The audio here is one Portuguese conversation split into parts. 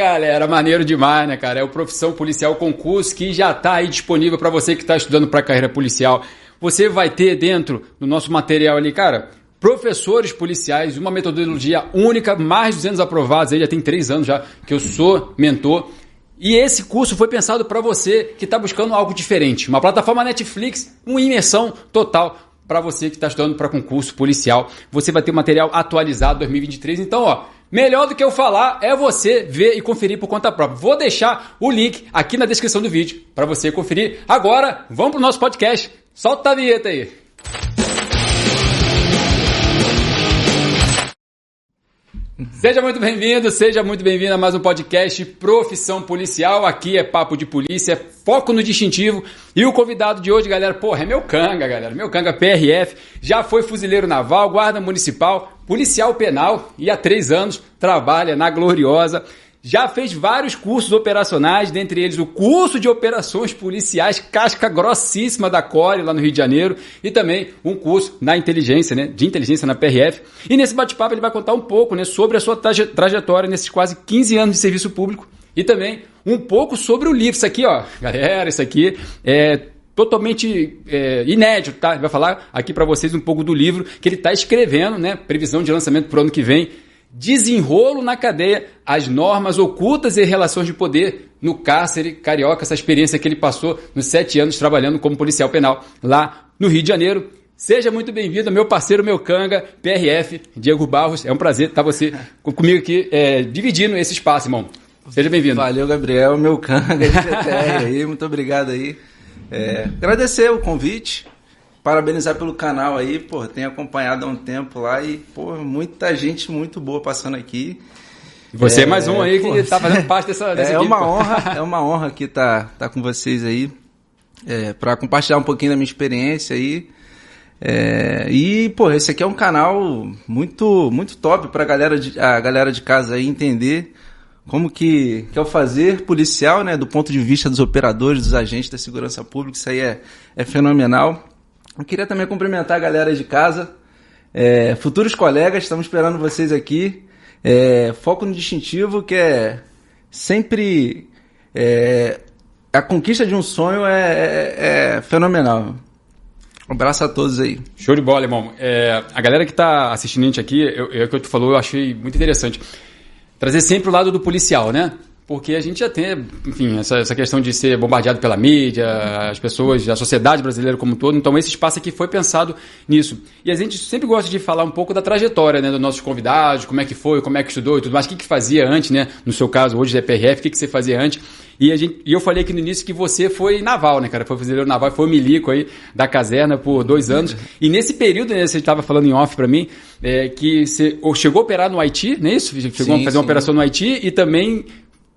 Galera, maneiro demais, né, cara? É o Profissão Policial Concurso que já está aí disponível para você que está estudando para carreira policial. Você vai ter dentro do nosso material ali, cara, professores policiais, uma metodologia única, mais de 200 aprovados, aí já tem três anos já que eu sou mentor. E esse curso foi pensado para você que está buscando algo diferente, uma plataforma Netflix, uma imersão total para você que está estudando para concurso policial. Você vai ter material atualizado 2023. Então, ó, Melhor do que eu falar é você ver e conferir por conta própria. Vou deixar o link aqui na descrição do vídeo para você conferir. Agora, vamos pro nosso podcast. Solta a vinheta aí. Seja muito bem-vindo, seja muito bem-vindo a mais um podcast Profissão Policial. Aqui é Papo de Polícia, foco no distintivo. E o convidado de hoje, galera, porra, é meu canga, galera. Meu canga PRF, já foi fuzileiro naval, guarda municipal, policial penal e há três anos trabalha na Gloriosa. Já fez vários cursos operacionais, dentre eles o curso de operações policiais casca grossíssima da Core lá no Rio de Janeiro e também um curso na inteligência, né, de inteligência na PRF. E nesse bate-papo ele vai contar um pouco, né, sobre a sua trajetória nesses quase 15 anos de serviço público e também um pouco sobre o livro. Isso aqui, ó, galera, isso aqui é totalmente é, inédito, tá? Ele vai falar aqui para vocês um pouco do livro que ele está escrevendo, né? Previsão de lançamento para o ano que vem desenrolo na cadeia, as normas ocultas e relações de poder no cárcere carioca, essa experiência que ele passou nos sete anos trabalhando como policial penal lá no Rio de Janeiro. Seja muito bem-vindo, meu parceiro, meu canga, PRF, Diego Barros. É um prazer estar você comigo aqui, é, dividindo esse espaço, irmão. Seja bem-vindo. Valeu, Gabriel, meu canga aí. Muito obrigado aí. É, agradecer o convite parabenizar pelo canal aí, pô, tenho acompanhado há um tempo lá e, pô, muita gente muito boa passando aqui. Você é, é mais um aí que pô, tá fazendo parte dessa, dessa É equipe, uma honra, é uma honra aqui tá, tá com vocês aí, é, para compartilhar um pouquinho da minha experiência aí. É, e, pô, esse aqui é um canal muito, muito top pra galera de, a galera de casa aí entender como que, que é o fazer policial, né, do ponto de vista dos operadores, dos agentes da segurança pública, isso aí é, é fenomenal. Eu queria também cumprimentar a galera de casa, é, futuros colegas, estamos esperando vocês aqui. É, foco no distintivo, que é sempre. É, a conquista de um sonho é, é, é, fenomenal. Um abraço a todos aí. Show de bola, irmão. É, a galera que está assistindo a gente aqui, é o que tu falou, eu achei muito interessante. Trazer sempre o lado do policial, né? Porque a gente já tem, enfim, essa, essa questão de ser bombardeado pela mídia, as pessoas, a sociedade brasileira como um todo. Então, esse espaço aqui foi pensado nisso. E a gente sempre gosta de falar um pouco da trajetória né, dos nossos convidados, como é que foi, como é que estudou e tudo mais, o que, que fazia antes, né? No seu caso, hoje é PRF, o que, que você fazia antes. E, a gente, e eu falei aqui no início que você foi naval, né, cara? Foi fuzileiro naval, foi milico aí da caserna por dois anos. E nesse período, né, você estava falando em off para mim, é, que você chegou a operar no Haiti, não é isso? Chegou sim, a fazer sim. uma operação no Haiti e também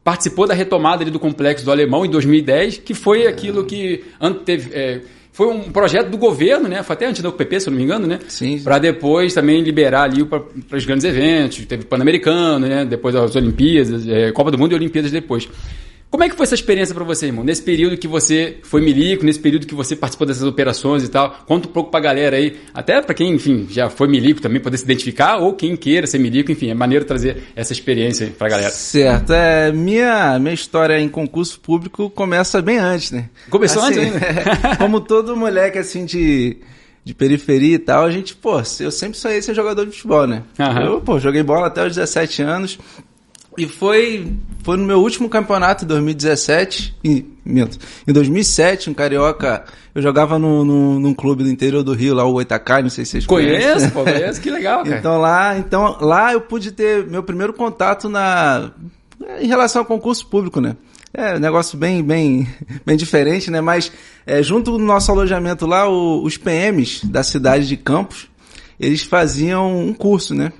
participou da retomada do complexo do Alemão em 2010, que foi aquilo que teve, é, foi um projeto do governo, né? Foi até antes do PP, se eu não me engano, né? Sim. Para depois também liberar ali para os grandes eventos. Teve Pan-Americano, né? Depois das Olimpíadas, é, Copa do Mundo e Olimpíadas depois. Como é que foi essa experiência para você, irmão? Nesse período que você foi milico, nesse período que você participou dessas operações e tal, conta um pouco pra galera aí, até para quem, enfim, já foi milico também poder se identificar ou quem queira ser milico, enfim, é maneiro trazer essa experiência aí pra galera. Certo, é, minha, minha história em concurso público começa bem antes, né? Começou assim, antes ainda? como todo moleque assim de de periferia e tal, a gente, pô, eu sempre sonhei ser jogador de futebol, né? Uhum. Eu, pô, joguei bola até os 17 anos, e foi, foi no meu último campeonato em 2017, em, minto, em 2007, um carioca, eu jogava no, no, num clube do interior do Rio, lá o Itacai, não sei se vocês conhecem. Conheço, pô, conheço, que legal, cara. Então lá, então lá eu pude ter meu primeiro contato na em relação ao concurso público, né? É um negócio bem, bem, bem diferente, né? Mas é, junto no nosso alojamento lá, o, os PMs da cidade de Campos, eles faziam um curso, né?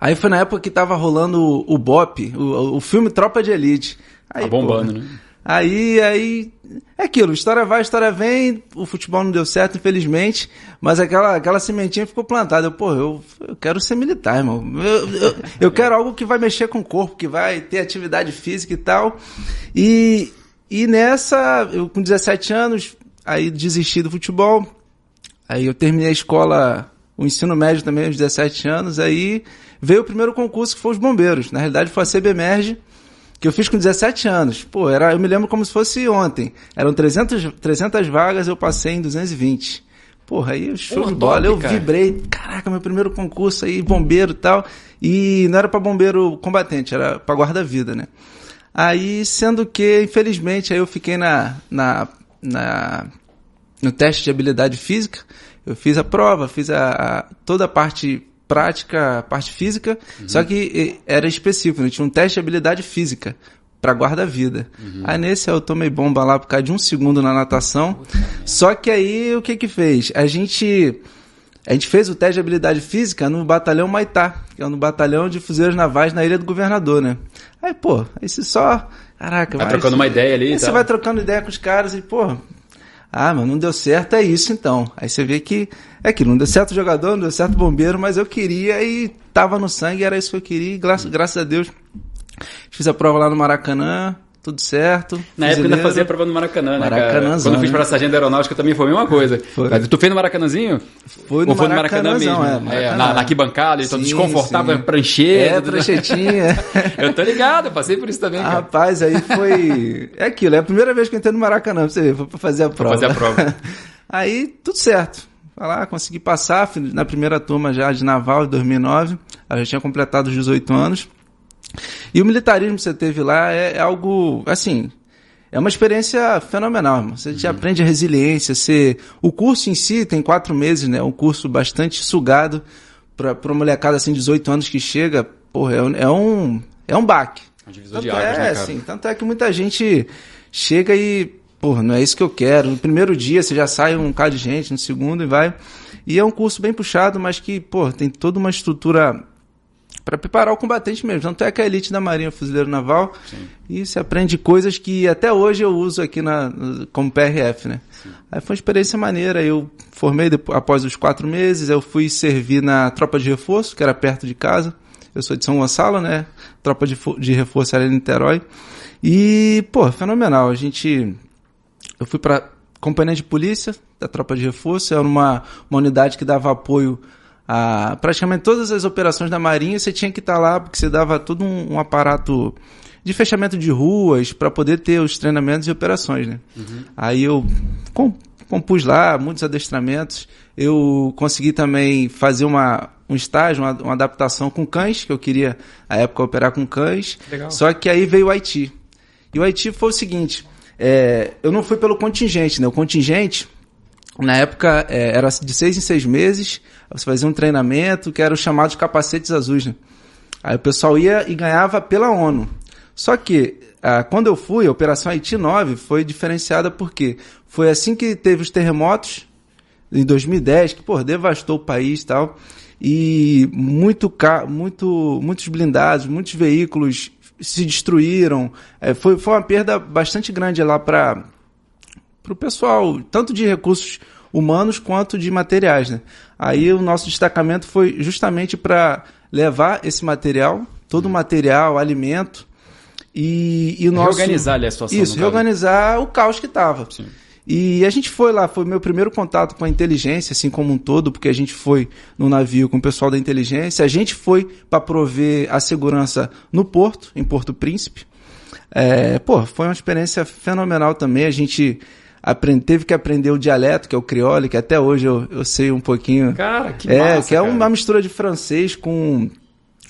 Aí foi na época que tava rolando o, o BOP, o, o filme Tropa de Elite. Aí, tá bombando, pô, né? Aí, aí, é aquilo, história vai, história vem, o futebol não deu certo, infelizmente, mas aquela, aquela sementinha ficou plantada. Eu, pô, eu, eu quero ser militar, irmão. Eu, eu, eu quero algo que vai mexer com o corpo, que vai ter atividade física e tal. E, e nessa, eu com 17 anos, aí desisti do futebol, aí eu terminei a escola o ensino médio também aos 17 anos, aí veio o primeiro concurso que foi os bombeiros. Na realidade foi a CBMERG, que eu fiz com 17 anos. Pô, era, eu me lembro como se fosse ontem. Eram 300, 300 vagas, eu passei em 220. Porra, aí show de bola, eu cara. vibrei. Caraca, meu primeiro concurso aí, bombeiro e tal. E não era para bombeiro combatente, era para guarda-vida, né? Aí, sendo que, infelizmente, aí eu fiquei na, na, na, no teste de habilidade física. Eu fiz a prova, fiz a, a toda a parte prática, a parte física, uhum. só que era específico, né? tinha um teste de habilidade física para guarda-vida. Uhum. Aí nesse eu tomei bomba lá por causa de um segundo na natação. Só que aí o que que fez? A gente a gente fez o teste de habilidade física no batalhão Maitá, que é no batalhão de fuzileiros navais na Ilha do Governador, né? Aí, pô, aí você só, caraca, vai trocando uma ideia ali, aí você vai trocando ideia com os caras e, pô, ah, mas não deu certo, é isso então. Aí você vê que é que não deu certo jogador, não deu certo bombeiro, mas eu queria e tava no sangue, era isso que eu queria, e graças, a Deus Fiz a prova lá no Maracanã, tudo certo. Na época ainda fazia a prova no Maracanã, né, cara? Quando eu fiz para sargento aeronáutica também foi a mesma coisa. Foi. Tu fez no Maracanãzinho? Foi no, Ou foi no Maracanã mesmo? É, Maracanã. É, na, na arquibancada, então desconfortável, sim. prancheta. É, pranchetinha. eu tô ligado, eu passei por isso também, cara. Rapaz, aí foi... É aquilo, é a primeira vez que eu entrei no Maracanã, pra você ver, foi pra fazer a prova. Pra fazer a prova. aí, tudo certo. Lá, consegui passar, na primeira turma já de naval, de 2009. Eu já tinha completado os 18 anos. E o militarismo que você teve lá é, é algo, assim, é uma experiência fenomenal, irmão. Você uhum. aprende a resiliência. Você... O curso em si tem quatro meses, né? Um curso bastante sugado para uma molecada assim, de 18 anos que chega. Porra, é, um, é um, é um baque. Um divisor tanto de águas, é, né, cara? Assim, tanto é que muita gente chega e, porra, não é isso que eu quero. No primeiro dia você já sai um bocado de gente, no segundo e vai. E é um curso bem puxado, mas que, pô, tem toda uma estrutura para preparar o combatente mesmo. Tanto é que a elite da Marinha Fuzileiro Naval Sim. e se aprende coisas que até hoje eu uso aqui na, como PRF, né? Sim. Aí foi uma experiência maneira. Eu formei depois, após os quatro meses, eu fui servir na tropa de reforço, que era perto de casa. Eu sou de São Gonçalo, né? Tropa de, de reforço era em Niterói. E, pô, fenomenal. A gente. Eu fui para companhia de polícia da tropa de reforço, era uma, uma unidade que dava apoio a, praticamente todas as operações da Marinha você tinha que estar tá lá, porque você dava todo um, um aparato de fechamento de ruas para poder ter os treinamentos e operações, né? Uhum. Aí eu compus lá muitos adestramentos. Eu consegui também fazer uma, um estágio, uma, uma adaptação com cães, que eu queria, à época, operar com cães. Legal. Só que aí veio o Haiti. E o Haiti foi o seguinte, é, eu não fui pelo contingente, né? O contingente, na época, é, era de seis em seis meses, você fazia um treinamento que era o chamado de capacetes azuis. Né? Aí o pessoal ia e ganhava pela ONU. Só que, ah, quando eu fui, a Operação Haiti 9 foi diferenciada porque foi assim que teve os terremotos, em 2010, que, pô, devastou o país e tal, e muito, muito, muitos blindados, muitos veículos se destruíram. É, foi, foi uma perda bastante grande lá para o pessoal, tanto de recursos humanos quanto de materiais. Né? Aí o nosso destacamento foi justamente para levar esse material, todo o material, alimento, e, e o nosso... Reorganizar ali a situação. Isso, reorganizar caso. o caos que estava. E a gente foi lá, foi meu primeiro contato com a inteligência, assim como um todo, porque a gente foi no navio com o pessoal da inteligência, a gente foi para prover a segurança no porto, em Porto Príncipe. É, pô, foi uma experiência fenomenal também. A gente aprende, teve que aprender o dialeto, que é o crioulo, que até hoje eu, eu sei um pouquinho. Cara, que É, massa, que é cara. uma mistura de francês com,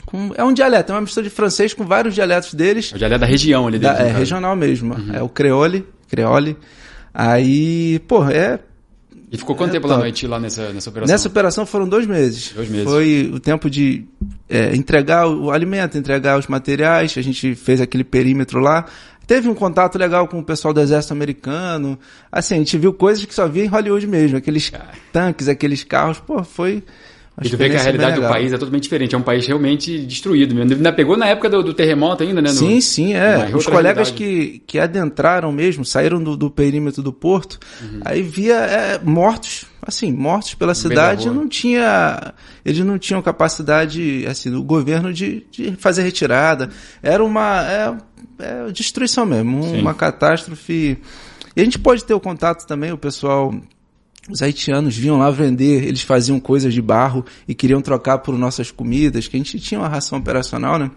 com, É um dialeto, é uma mistura de francês com vários dialetos deles. É o dialeto da região ali dentro. é, regional mesmo. Uhum. É o creole, creole. Aí, pô, é e ficou quanto é, tempo lá no Haiti, lá nessa, nessa operação? Nessa operação foram dois meses. Dois meses. Foi o tempo de é, entregar o alimento, entregar os materiais, a gente fez aquele perímetro lá. Teve um contato legal com o pessoal do exército americano. Assim, a gente viu coisas que só via em Hollywood mesmo. Aqueles Cara. tanques, aqueles carros. Pô, foi... E tu vê que a realidade do país é totalmente diferente. É um país realmente destruído mesmo. Ainda pegou na época do, do terremoto ainda, né? No, sim, sim, é. Os colegas que, que adentraram mesmo, saíram do, do perímetro do porto, uhum. aí via é, mortos, assim, mortos pela cidade. Não tinha, eles não tinham capacidade, assim, do governo de, de fazer retirada. Era uma é, é destruição mesmo, sim. uma catástrofe. E a gente pode ter o contato também, o pessoal os haitianos vinham lá vender, eles faziam coisas de barro e queriam trocar por nossas comidas, que a gente tinha uma ração operacional, né?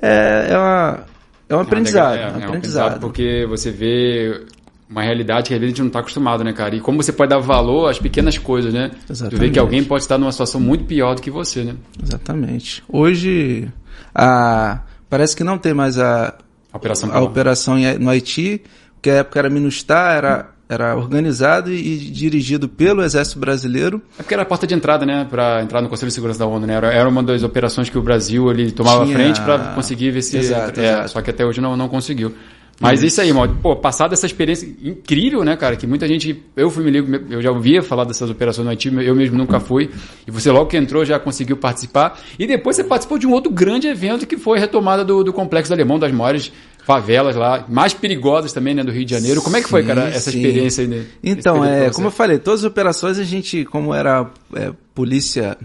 É, é, uma, é um aprendizado. É, é, um aprendizado. aprendizado porque você vê uma realidade que às vezes a gente não está acostumado, né, cara? E como você pode dar valor às pequenas coisas, né? Exatamente. Tu vê que alguém pode estar numa situação muito pior do que você, né? Exatamente. Hoje, a, parece que não tem mais a, a operação, a operação no Haiti, que a época era Minustar, era era organizado e, dirigido pelo Exército Brasileiro. É porque era a porta de entrada, né, para entrar no Conselho de Segurança da ONU, né? Era, era uma das operações que o Brasil ele tomava Tinha... frente para conseguir ver se exato, é, exato. só que até hoje não, não conseguiu. Mas isso, isso aí, mano, pô, passado essa experiência incrível, né, cara, que muita gente, eu fui me ligo, eu já ouvia falar dessas operações no Haiti, eu mesmo nunca fui, e você logo que entrou já conseguiu participar, e depois você participou de um outro grande evento que foi a retomada do, do Complexo Alemão, das maiores favelas lá, mais perigosas também, né, do Rio de Janeiro. Como é que foi, cara, essa sim. experiência aí? Né, então, é, como eu falei, todas as operações a gente, como era é, polícia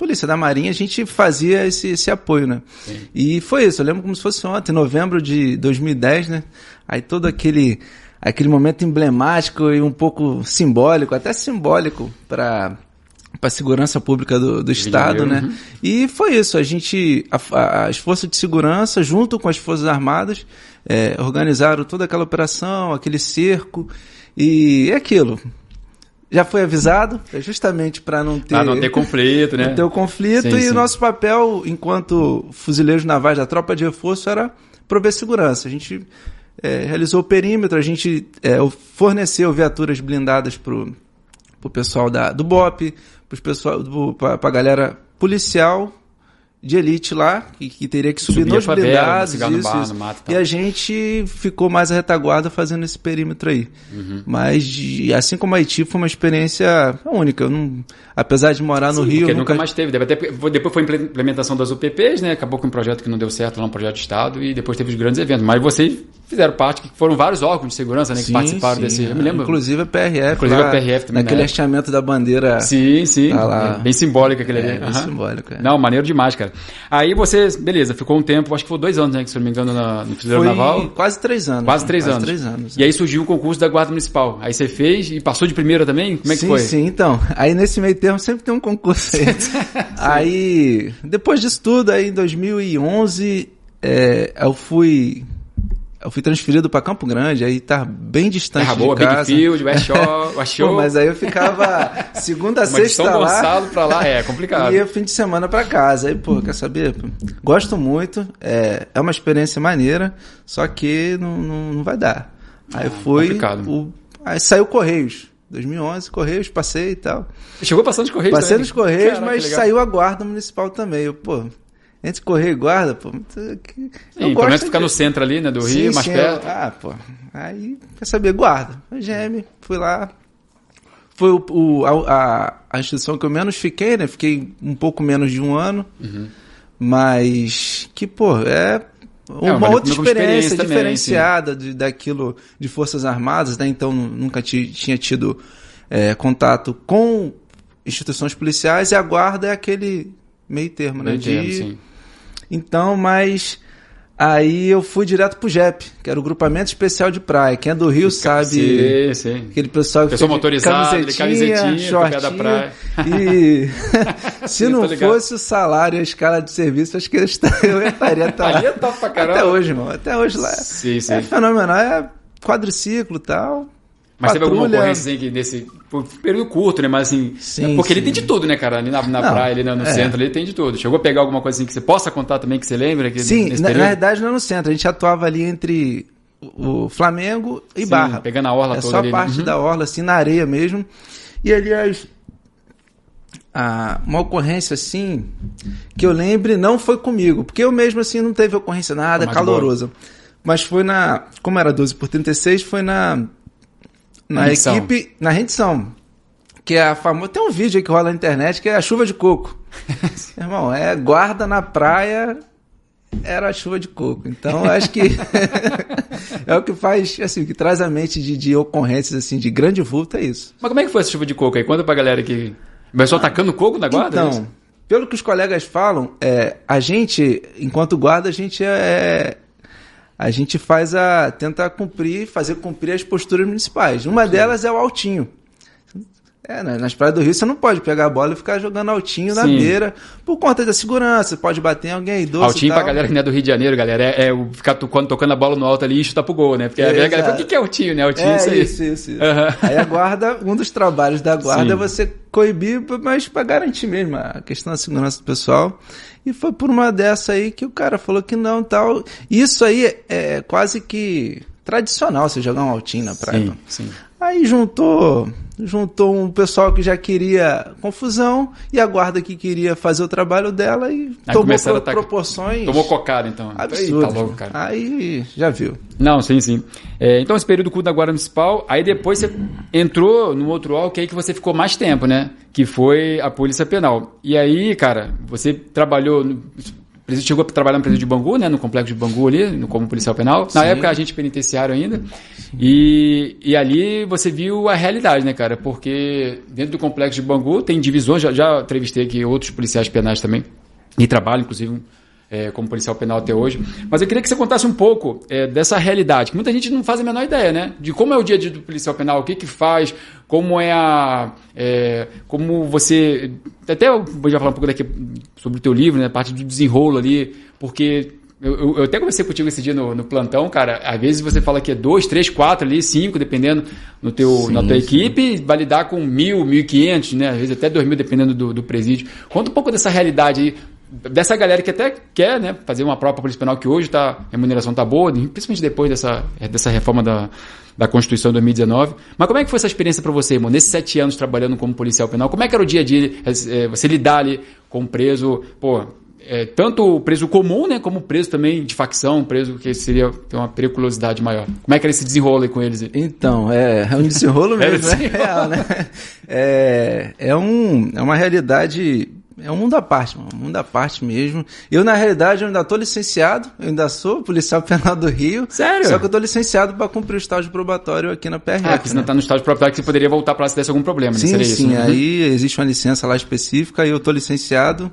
polícia da Marinha, a gente fazia esse, esse apoio, né? Sim. E foi isso, eu lembro como se fosse ontem, novembro de 2010, né? Aí todo aquele aquele momento emblemático e um pouco simbólico, até simbólico para para a segurança pública do, do estado, né? Uhum. E foi isso. A gente, a, as forças de segurança, junto com as forças armadas, é, organizaram toda aquela operação, aquele cerco e é aquilo. Já foi avisado, é justamente para não ter, não ter conflito, né? Não ter o conflito sim, e sim. o nosso papel, enquanto fuzileiros navais da tropa de reforço, era prover segurança. A gente é, realizou o perímetro, a gente é, forneceu viaturas blindadas para o pessoal da, do BOP, para a galera policial de elite lá, que, que teria que subir Subia nos blindados, isso, no bar, isso. Mato, e a gente ficou mais a retaguarda fazendo esse perímetro aí. Uhum. Mas, de, assim como Haiti, foi uma experiência única. Eu não, apesar de morar no Sim, Rio... Porque nunca... nunca mais teve. Depois foi a implementação das UPPs, né? Acabou com um projeto que não deu certo lá, um projeto de Estado, e depois teve os grandes eventos. Mas vocês fizeram parte, que foram vários órgãos de segurança, né? Que sim, participaram sim. desse... Eu me lembro. Inclusive a PRF. Inclusive lá, a PRF também. Naquele hasteamento da bandeira... Sim, sim. Tá lá. É, bem simbólico aquele é, ali. Bem uhum. simbólico, é. Não, maneiro demais, cara. Aí você, beleza, ficou um tempo, acho que foi dois anos, né? Que se não me engano, na, no Fuzileiro Naval. quase três anos. Quase três quase anos. Três anos. E aí surgiu o concurso da Guarda Municipal. Aí você fez e passou de primeira também? Como é que sim, foi? Sim, então. Aí nesse meio termo sempre tem um concurso aí. aí, depois disso tudo, aí em 2011, é, eu fui eu fui transferido para Campo Grande, aí tá bem distante Terra de boa, casa. Big Field, West Shore, West Shore. Pô, mas aí eu ficava segunda a sexta São lá. Gonçalo para lá é complicado. E ia fim de semana para casa. Aí, pô, quer saber? Gosto muito, é, é uma experiência maneira, só que não, não, não vai dar. Aí ah, fui, complicado. O, aí saiu Correios. 2011, Correios, passei e tal. Chegou passando os Correios Passei também. nos Correios, Caraca, mas saiu a Guarda Municipal também. Eu, pô, entre correr e guarda, pô. Sim, pelo menos ficar de... no centro ali, né? Do sim, Rio, mais sim, perto. Eu... Ah, pô. Aí, quer saber, guarda. GM, fui lá. Foi o, o a, a, instituição que eu menos fiquei, né? Fiquei um pouco menos de um ano. Uhum. Mas que, pô, é uma, é, uma outra experiência, experiência diferenciada de, daquilo de Forças Armadas, né? Então nunca tinha tido é, contato com instituições policiais e a guarda é aquele meio termo, né? Meio termo, de, sim então, mas aí eu fui direto pro JEP, que era o grupamento especial de praia. Quem é do Rio sabe. Sim, sim. Aquele pessoal que Pessoa motorizada, camisetinha, camisetinha shortinha, da praia. E se não fosse o salário e a escala de serviço, acho que eu estaria estar lá. é top pra caramba. Até hoje, irmão. Até hoje lá. Sim, sim. É fenomenal. É quadriciclo e tal. Mas teve alguma ocorrência assim que nesse período curto, né? Mas assim, sim, porque sim. ele tem de tudo, né, cara? Ali na, na não, praia, ali no, no é. centro, ele tem de tudo. Chegou a pegar alguma coisa assim que você possa contar também que você lembra? Que, sim, na, na, verdade não é no centro. A gente atuava ali entre o Flamengo e sim, Barra. Pegando a orla é toda. Só ali, né? parte né? da orla, assim, na areia mesmo. E aliás, a, uma ocorrência assim que eu lembre não foi comigo, porque eu mesmo assim não teve ocorrência nada calorosa. Mas foi na. Como era 12 por 36, foi na na equipe, na rendição. Que é a famosa. Tem um vídeo aí que rola na internet que é a chuva de coco. Irmão, é guarda na praia, era a chuva de coco. Então, acho que é o que faz, assim, que traz a mente de, de ocorrências, assim, de grande vulto é isso. Mas como é que foi essa chuva de coco aí? Conta pra galera que começou ah, atacando coco na guarda? É então, é pelo que os colegas falam, é, a gente, enquanto guarda, a gente é, a gente faz a tenta cumprir, fazer cumprir as posturas municipais. Uma Sim. delas é o altinho. É, nas praias do Rio você não pode pegar a bola e ficar jogando altinho na beira por conta da segurança. Pode bater em alguém idoso. Altinho pra galera que não é do Rio de Janeiro, galera. É, é ficar quando tocando a bola no alto ali e chutar pro gol, né? Porque é, a galera o que é altinho, né? Altinho é, isso aí. Isso, isso. isso. Uhum. Aí a guarda, um dos trabalhos da guarda Sim. é você coibir, mas pra garantir mesmo a questão da segurança do pessoal. E foi por uma dessa aí que o cara falou que não tal. Isso aí é quase que tradicional você jogar um altinho na praia. Sim, sim. Aí juntou juntou um pessoal que já queria confusão e a guarda que queria fazer o trabalho dela e Aí tomou pro, tá... proporções. Tomou cocada, então. Absurdo. Aí, tá louco, cara. Aí já viu. Não, sim, sim. É, então, esse período culto da Guarda Municipal, aí depois você entrou no outro órgão que aí que você ficou mais tempo, né? Que foi a Polícia Penal. E aí, cara, você trabalhou. Presídio chegou a trabalhar no presídio de Bangu, né, no complexo de Bangu ali, como policial penal. Na Sim. época, a gente penitenciário ainda. E, e ali você viu a realidade, né, cara? Porque dentro do complexo de Bangu tem divisões, já, já entrevistei aqui outros policiais penais também, e trabalho, inclusive, é, como policial penal até hoje. Mas eu queria que você contasse um pouco é, dessa realidade, que muita gente não faz a menor ideia, né? De como é o dia a dia do policial penal, o que que faz, como é a... É, como você... Até eu vou já falar um pouco daqui sobre o teu livro, né? A parte do desenrolo ali, porque eu, eu, eu, até conversei contigo esse dia no, no, plantão, cara. Às vezes você fala que é dois, três, quatro ali, cinco, dependendo no teu, sim, na tua sim. equipe, vai lidar com mil, mil e quinhentos, né? Às vezes até dois mil, dependendo do, do presídio. Conta um pouco dessa realidade aí, dessa galera que até quer, né, fazer uma prova polícia penal que hoje tá, a remuneração tá boa, principalmente depois dessa, dessa reforma da, da Constituição de 2019. Mas como é que foi essa experiência para você, irmão? Nesses sete anos trabalhando como policial penal, como é que era o dia a dia, é, você lidar ali com um preso, pô, é, tanto o preso comum, né, como preso também de facção, preso que seria ter uma periculosidade maior. Como é que ele se desenrola com eles? Então, é, é um desenrolo mesmo, é, é real, né? É, é, um, é uma realidade é um mundo à parte, mano, um mundo à parte mesmo. Eu, na realidade, eu ainda tô licenciado, eu ainda sou policial penal do Rio. Sério? Só que eu tô licenciado para cumprir o estágio probatório aqui na PRF. Ah, porque você né? não tá no estágio probatório que você poderia voltar para lá se desse algum problema, sim, né? Seria sim, isso, né? aí existe uma licença lá específica e eu tô licenciado.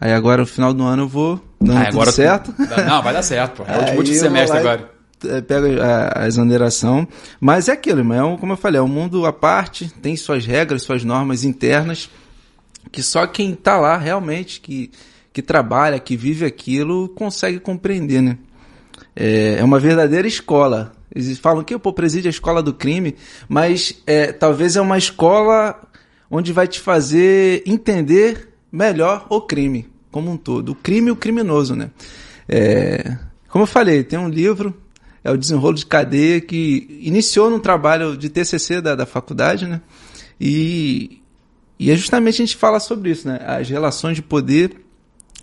Aí agora, no final do ano, eu vou dando ah, agora certo. Não, vai dar certo, pô. É o último semestre agora. É, pega a, a exoneração. Mas é aquilo, irmão. É um, como eu falei, é um mundo à parte, tem suas regras, suas normas internas, que só quem está lá realmente, que, que trabalha, que vive aquilo, consegue compreender, né? É, é uma verdadeira escola. Eles falam que o presídio é a escola do crime, mas é, talvez é uma escola onde vai te fazer entender melhor o crime como um todo. O crime e o criminoso, né? É, como eu falei, tem um livro, é o Desenrolo de Cadeia, que iniciou no trabalho de TCC da, da faculdade, né? E, e é justamente a gente fala sobre isso, né? As relações de poder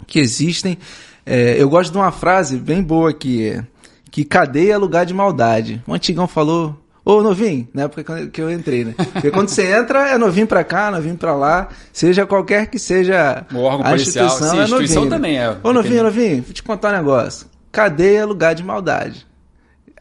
que existem. É, eu gosto de uma frase bem boa que é que cadeia é lugar de maldade. O antigão falou Ô, novinho, na época que eu entrei, né? Porque quando você entra, é novinho pra cá, novinho pra lá, seja qualquer que seja o órgão a policial. instituição, Sim, é instituição novinho. também é. Ô, novinho, novinho, vou te contar um negócio. Cadeia é lugar de maldade.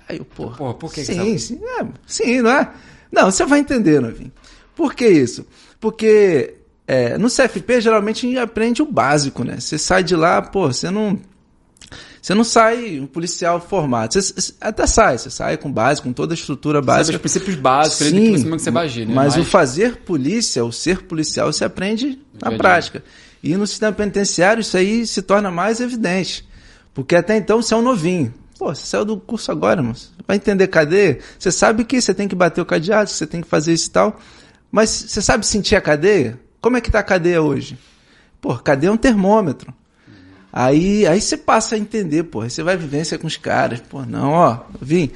Aí eu, porra. Porra, por que Sim, que sim, é, sim, não é? Não, você vai entender, novinho. Por que isso? Porque é, no CFP, geralmente, a gente aprende o básico, né? Você sai de lá, pô, você não você não sai um policial formado. Você até sai, você sai com base, com toda a estrutura básica. Sabe os princípios básicos, Sim, que você vai agir, né? Mas, mas, o fazer polícia, o ser policial, você aprende na prática. E no sistema penitenciário isso aí se torna mais evidente. Porque até então você é um novinho. Pô, você saiu do curso agora, mas vai entender cadeia? Você sabe que você tem que bater o cadeado, que você tem que fazer isso e tal. Mas você sabe sentir a cadeia? Como é que tá a cadeia hoje? Pô, cadeia é um termômetro. Aí, aí você passa a entender, pô. Aí você vai vivência com os caras. Pô, não, ó, vim.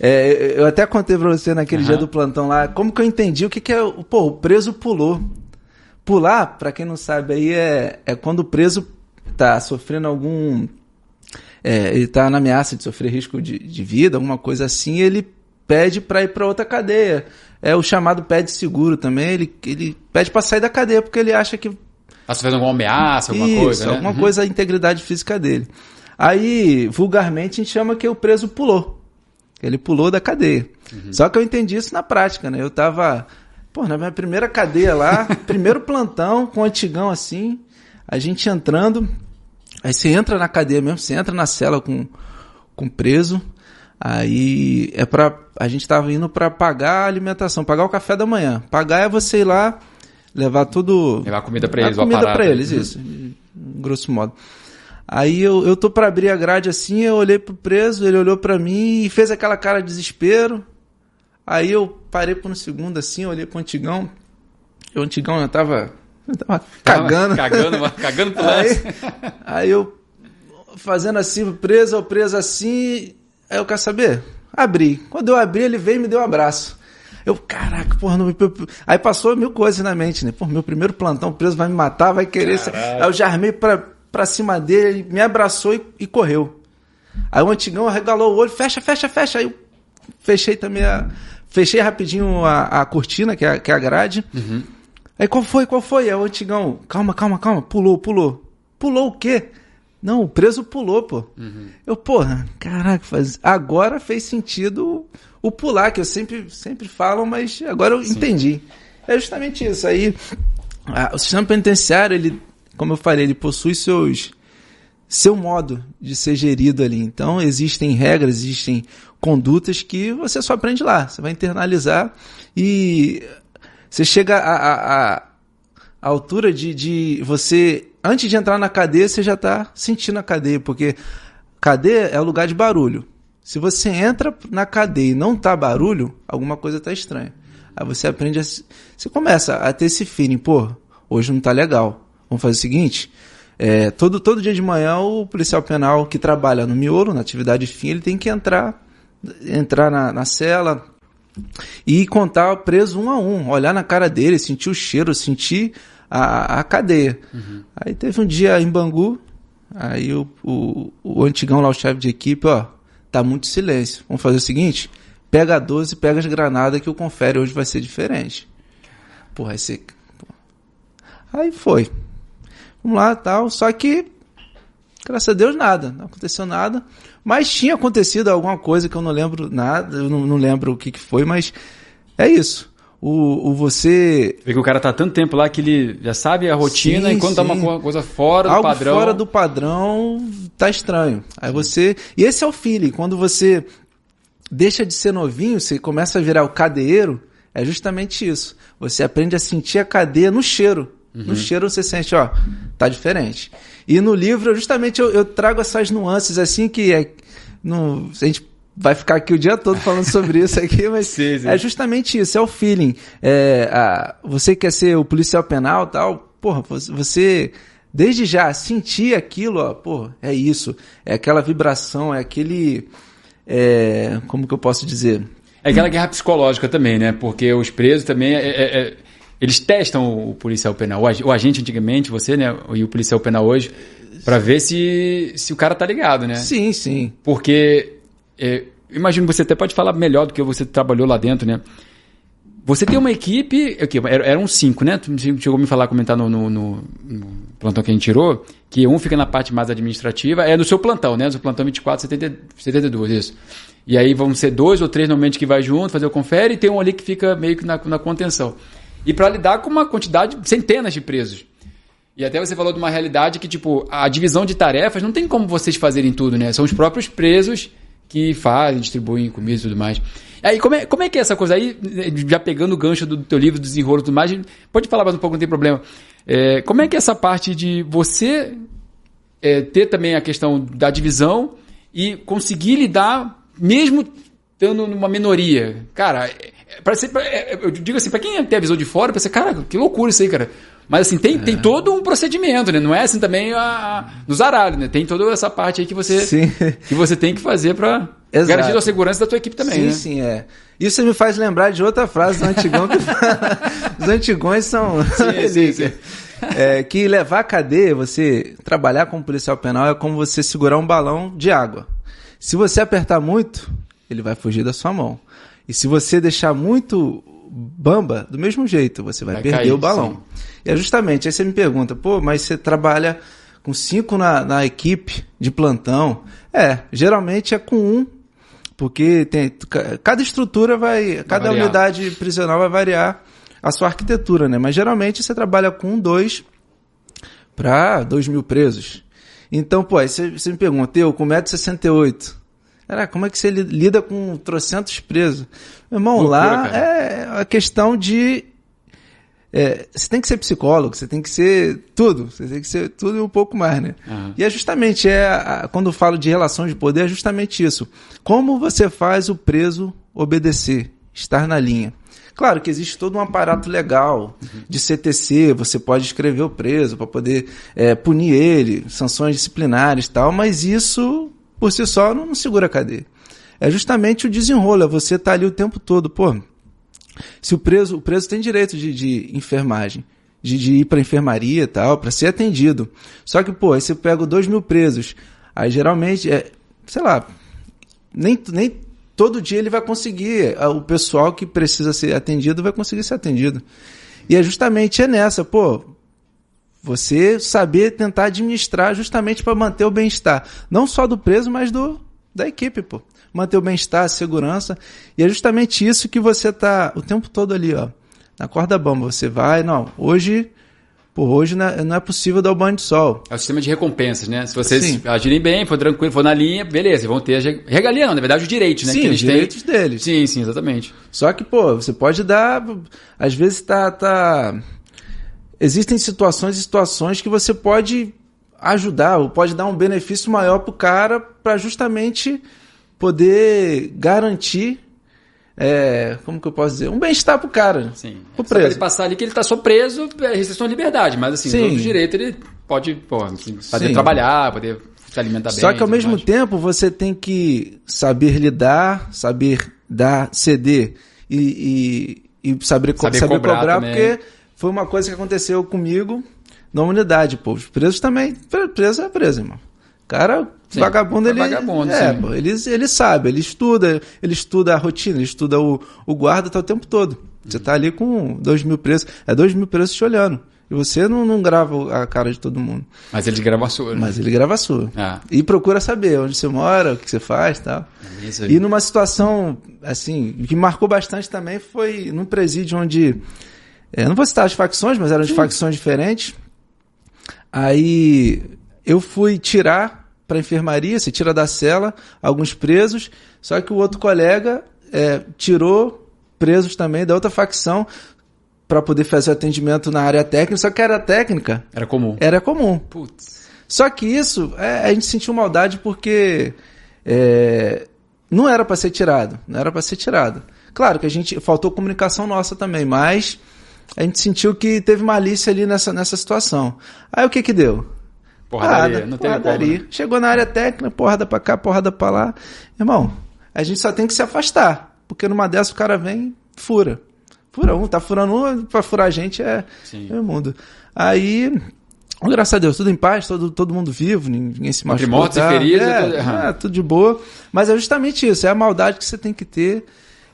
É, eu até contei pra você naquele uhum. dia do plantão lá, como que eu entendi o que, que é. Pô, o preso pulou. Pular, para quem não sabe aí, é, é quando o preso tá sofrendo algum. É, ele tá na ameaça de sofrer risco de, de vida, alguma coisa assim, ele pede para ir para outra cadeia. É o chamado pede seguro também. Ele, ele pede para sair da cadeia porque ele acha que Tá sofrendo alguma ameaça, alguma Isso, coisa, né? alguma uhum. coisa, a integridade física dele. Aí, vulgarmente, a gente chama que o preso pulou. Ele pulou da cadeia. Uhum. Só que eu entendi isso na prática, né? Eu tava, pô, na minha primeira cadeia lá, primeiro plantão, com o antigão assim, a gente entrando, aí você entra na cadeia mesmo, você entra na cela com, com preso, Aí é pra. A gente tava indo para pagar a alimentação, pagar o café da manhã. Pagar é você ir lá, levar tudo. Levar comida para eles, comida para eles, isso. Grosso modo. Aí eu, eu tô para abrir a grade assim, eu olhei pro preso, ele olhou para mim e fez aquela cara de desespero. Aí eu parei por um segundo assim, olhei pro antigão. O antigão eu tava, eu tava cagando. Cagando, cagando pro aí, aí eu fazendo assim, preso, preso assim. Aí eu quero saber? Abri. Quando eu abri, ele veio e me deu um abraço. Eu, caraca, porra, não me... Aí passou mil coisas na mente, né? Pô, meu primeiro plantão preso vai me matar, vai querer. Aí eu já armei pra, pra cima dele, me abraçou e, e correu. Aí o antigão regalou o olho, fecha, fecha, fecha. Aí eu fechei também a. Fechei rapidinho a, a cortina, que é, que é a grade. Uhum. Aí qual foi, qual foi? Aí o antigão, calma, calma, calma, pulou, pulou. Pulou o quê? Não, o preso pulou, pô. Uhum. Eu, porra, caraca, faz... agora fez sentido o pular, que eu sempre, sempre falo, mas agora eu Sim. entendi. É justamente isso. Aí, a, o sistema penitenciário, ele, como eu falei, ele possui seus seu modo de ser gerido ali. Então, existem regras, existem condutas que você só aprende lá. Você vai internalizar e você chega a altura de, de você antes de entrar na cadeia, você já está sentindo a cadeia, porque cadeia é lugar de barulho. Se você entra na cadeia e não tá barulho, alguma coisa tá estranha. Aí você aprende a. Você começa a ter esse feeling, pô, hoje não tá legal. Vamos fazer o seguinte: é, todo, todo dia de manhã, o policial penal que trabalha no miolo, na atividade fim, ele tem que entrar, entrar na, na cela e contar preso um a um, olhar na cara dele, sentir o cheiro, sentir a, a cadeia. Uhum. Aí teve um dia em Bangu, aí o, o, o antigão lá, o chefe de equipe, ó, tá muito silêncio. Vamos fazer o seguinte: pega a 12, pega as granadas que o confere hoje vai ser diferente. Porra, aí você. Aí foi. Vamos lá tal. Só que, graças a Deus, nada. Não aconteceu nada. Mas tinha acontecido alguma coisa que eu não lembro nada. Eu não, não lembro o que, que foi, mas é isso o, o você. Vê que o cara tá tanto tempo lá que ele já sabe a rotina sim, e quando sim. tá uma coisa fora Algo do padrão. fora do padrão tá estranho. Aí você. E esse é o feeling. Quando você deixa de ser novinho, você começa a virar o cadeiro, é justamente isso. Você aprende a sentir a cadeia no cheiro. Uhum. No cheiro você sente, ó, tá diferente. E no livro, justamente, eu, eu trago essas nuances assim que é. No, a gente vai ficar aqui o dia todo falando sobre isso aqui, mas sim, sim. é justamente isso, é o feeling. É, a, você quer ser o policial penal tal, porra, você desde já sentir aquilo, ó, pô, é isso, é aquela vibração, é aquele, é, como que eu posso dizer? É aquela guerra psicológica também, né? Porque os presos também é, é, é eles testam o policial penal, o agente antigamente, você, né, e o policial penal hoje, para ver se, se o cara tá ligado, né? Sim, sim. Porque é, imagino que você até pode falar melhor do que você trabalhou lá dentro, né? Você tem uma equipe, aqui, eram cinco, né? Chegou a me falar, comentar no, no, no, plantão que a gente tirou, que um fica na parte mais administrativa, é no seu plantão, né? No seu plantão 24, 70, 72, isso. E aí vão ser dois ou três normalmente que vai junto, fazer o confere, e tem um ali que fica meio que na, na contenção. E para lidar com uma quantidade, centenas de presos. E até você falou de uma realidade que, tipo, a divisão de tarefas não tem como vocês fazerem tudo, né? São os próprios presos que fazem, distribuem comida e tudo mais. Aí, como é, como é que é essa coisa aí, já pegando o gancho do teu livro, do desenrolo e tudo mais, pode falar mais um pouco, não tem problema. É, como é que é essa parte de você é, ter também a questão da divisão e conseguir lidar, mesmo estando numa minoria? Cara, é, ser, é, eu digo assim, para quem tem a visão de fora, pensa, cara, que loucura isso aí, cara. Mas assim, tem, é. tem todo um procedimento, né? Não é assim também a, no zaralho, né? Tem toda essa parte aí que você, sim. que você tem que fazer para garantir a segurança da tua equipe também, sim, né? Sim, é. Isso me faz lembrar de outra frase do Antigão que fala, os Antigões são... Sim, sim, sim. É, que levar a cadeia, você trabalhar como policial penal é como você segurar um balão de água. Se você apertar muito, ele vai fugir da sua mão. E se você deixar muito bamba, do mesmo jeito, você vai, vai perder cair, o balão. Sim. E é justamente, aí você me pergunta, pô, mas você trabalha com cinco na, na equipe de plantão. É, geralmente é com um, porque tem, cada estrutura vai, vai cada variar. unidade prisional vai variar a sua arquitetura, né? Mas geralmente você trabalha com um, dois para dois mil presos. Então, pô, aí você, você me pergunta, eu com 1,68m, Cara, como é que você lida com trocentos presos? Meu irmão, Loucura, lá cara. é a questão de. é, você tem que ser psicólogo, você tem que ser tudo, você tem que ser tudo e um pouco mais, né? Aham. E é justamente, é, a- quando eu falo de relação de poder, é justamente isso. Como você faz o preso obedecer, estar na linha. Claro que existe todo um aparato legal de CTC, você pode escrever o preso para poder é, punir ele, sanções disciplinares e tal, mas isso, por si só, não, segura a cadeia. É justamente o desenrolo, é você estar ali o tempo todo. Pô, se o preso, o preso tem direito de, de enfermagem, de, de ir para enfermaria e tal, para ser atendido. Só que, pô, aí você pega dois mil presos, aí geralmente, é, sei lá, nem, nem todo dia ele vai conseguir, o pessoal que precisa ser atendido vai conseguir ser atendido. E é justamente é nessa, pô, você saber tentar administrar justamente para manter o bem-estar, não só do preso, mas do da equipe, pô. Manter o bem-estar, a segurança, e é justamente isso que você tá o tempo todo ali, ó, na corda bamba, você vai, não, hoje, pô, hoje não é, não é possível dar o banho de sol. É o sistema de recompensas, né? Se vocês Sim. agirem bem, for tranquilo, for na linha, beleza, vão ter regalia, não, na verdade, os direitos, né? Sim, que os eles têm. direitos deles. Sim, sim, exatamente. Só que, pô, você pode dar. Às vezes tá. tá... Existem situações e situações que você pode ajudar, ou pode dar um benefício maior pro cara para justamente poder garantir. é, como que eu posso dizer? Um bem-estar pro cara. Sim. Pro Só pra ele preso. passar ali que ele tá só preso, é restrição à liberdade, mas assim, Sim. todos os direitos ele pode, pô, poder Sim. trabalhar, poder se alimentar bem. Só que ao mesmo mais. tempo você tem que saber lidar, saber dar, ceder e, e, e saber, Saber saber, cobrar cobrar, porque foi uma coisa que aconteceu comigo na unidade, pô. Os presos também. pre- Preso é preso, irmão. Cara, Sim, vagabundo, é ele. vagabundo, é, pô, ele, ele sabe, ele estuda, ele estuda a rotina, ele estuda o, o guarda tá o tempo todo. Você tá ali com dois mil presos, é dois mil presos te olhando. E você não, não grava a cara de todo mundo. Mas eles gravam a sua, né? Mas ele grava a sua. Ah. E procura saber onde você mora, o que você faz e tal. Aí. E numa situação, assim, que marcou bastante também foi num presídio onde. É, não vou citar as facções, mas eram de facções diferentes. Aí eu fui tirar para enfermaria, se tira da cela, alguns presos, só que o outro colega é, tirou presos também da outra facção para poder fazer o atendimento na área técnica, só que a área técnica Era comum. era comum. Putz. Só que isso, é, a gente sentiu maldade porque é, não era para ser tirado, não era para ser tirado. Claro que a gente faltou comunicação nossa também, mas a gente sentiu que teve malícia ali nessa, nessa situação. Aí o que que deu? Porradaria. não tem porradaria. como. né? Chegou na área técnica, porrada pra cá, porrada pra lá. Irmão, a gente só tem que se afastar, porque numa dessa o cara vem, fura. Fura um, tá furando um, pra furar a gente é, Sim. é o mundo. Aí, graças a Deus, tudo em paz, todo, todo mundo vivo, ninguém se machucou. mortos e tá? feridos, é, é tudo- é, tudo de boa. Mas é justamente isso, é a maldade que você tem que ter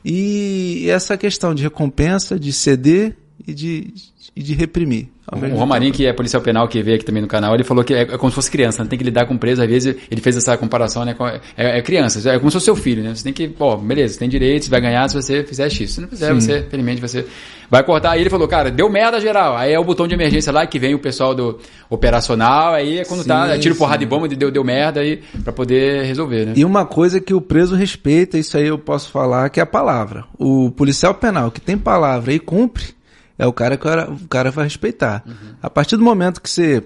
e essa questão de recompensa, de ceder e de, e de reprimir. O Romarinho, que é policial penal, que veio aqui também no canal, ele falou que é, é como se fosse criança, né? tem que lidar com preso, às vezes ele fez essa comparação, né? é, é criança, é como se fosse seu filho, né? Você tem que, pô, beleza, você tem direitos, vai ganhar se você fizer X. Se não fizer, você, felizmente, você vai cortar. Aí ele falou, cara, deu merda geral. Aí é o botão de emergência lá que vem o pessoal do operacional, aí é quando Sim, tá, tira sim. porrada de bomba, deu, deu merda aí, pra poder resolver, né? E uma coisa que o preso respeita, isso aí eu posso falar, que é a palavra. O policial penal que tem palavra e cumpre, é o cara que o cara- vai respeitar. A partir do momento que você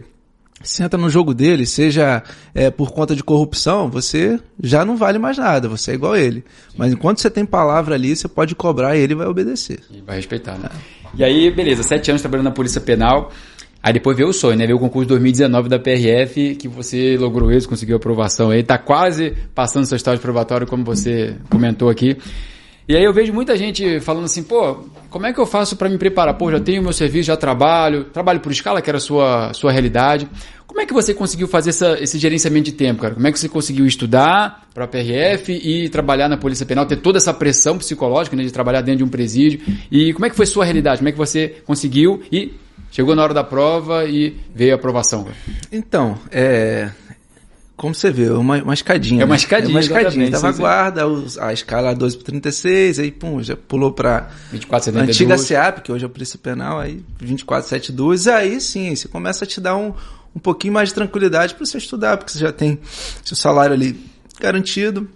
senta no jogo dele, seja é, por conta de corrupção, você já não vale mais nada, você é igual a ele. Mas enquanto você tem palavra ali, você pode cobrar e ele vai obedecer. E vai respeitar, né? E aí, beleza, sete anos trabalhando na Polícia Penal. Aí depois veio o sonho, né? Veio o concurso 2019 da PRF, que você logrou isso, conseguiu aprovação aí. Tá quase passando seu estágio probatório, como você comentou aqui. E aí eu vejo muita gente falando assim, pô, como é que eu faço para me preparar? Pô, já tenho meu serviço, já trabalho, trabalho por escala, que era a sua, sua realidade. Como é que você conseguiu fazer essa, esse gerenciamento de tempo, cara? Como é que você conseguiu estudar para a PRF e trabalhar na Polícia Penal, ter toda essa pressão psicológica né, de trabalhar dentro de um presídio? E como é que foi sua realidade? Como é que você conseguiu e chegou na hora da prova e veio a aprovação? Cara? Então, é. Como você vê, é uma, uma escadinha. É uma né? escadinha, É uma escadinha. exatamente, Tava sim, sim. guarda, a escala 12 para 36, aí pum, já pulou 2472. antiga SEAP, que hoje é a Polícia Penal, aí 2472, aí sim, você começa a te dar um, um pouquinho mais de tranquilidade para você estudar, porque você já tem seu salário ali garantido,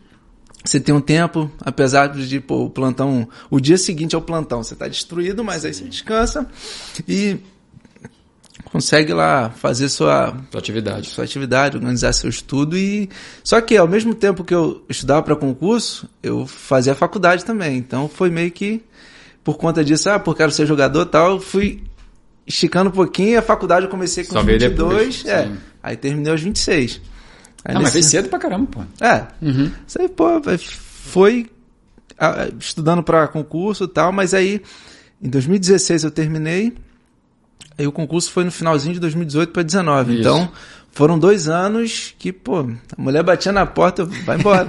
você tem um tempo, apesar de pô, o plantão, o dia seguinte é o plantão, você está destruído, mas aí você descansa e consegue lá fazer sua, sua atividade, sua atividade, organizar seu estudo e só que ao mesmo tempo que eu estudava para concurso, eu fazia faculdade também. Então foi meio que por conta disso, ah, porque quero ser jogador, tal, fui esticando um pouquinho, a faculdade eu comecei com Só 22, depois, é. Sim. Aí terminei aos 26. Aí ah, nesse... mas fez cedo pra caramba, pô. É. Uhum. Aí, pô, foi estudando para concurso e tal, mas aí em 2016 eu terminei. Aí o concurso foi no finalzinho de 2018 para 2019. Então, foram dois anos que, pô, a mulher batia na porta, vai embora.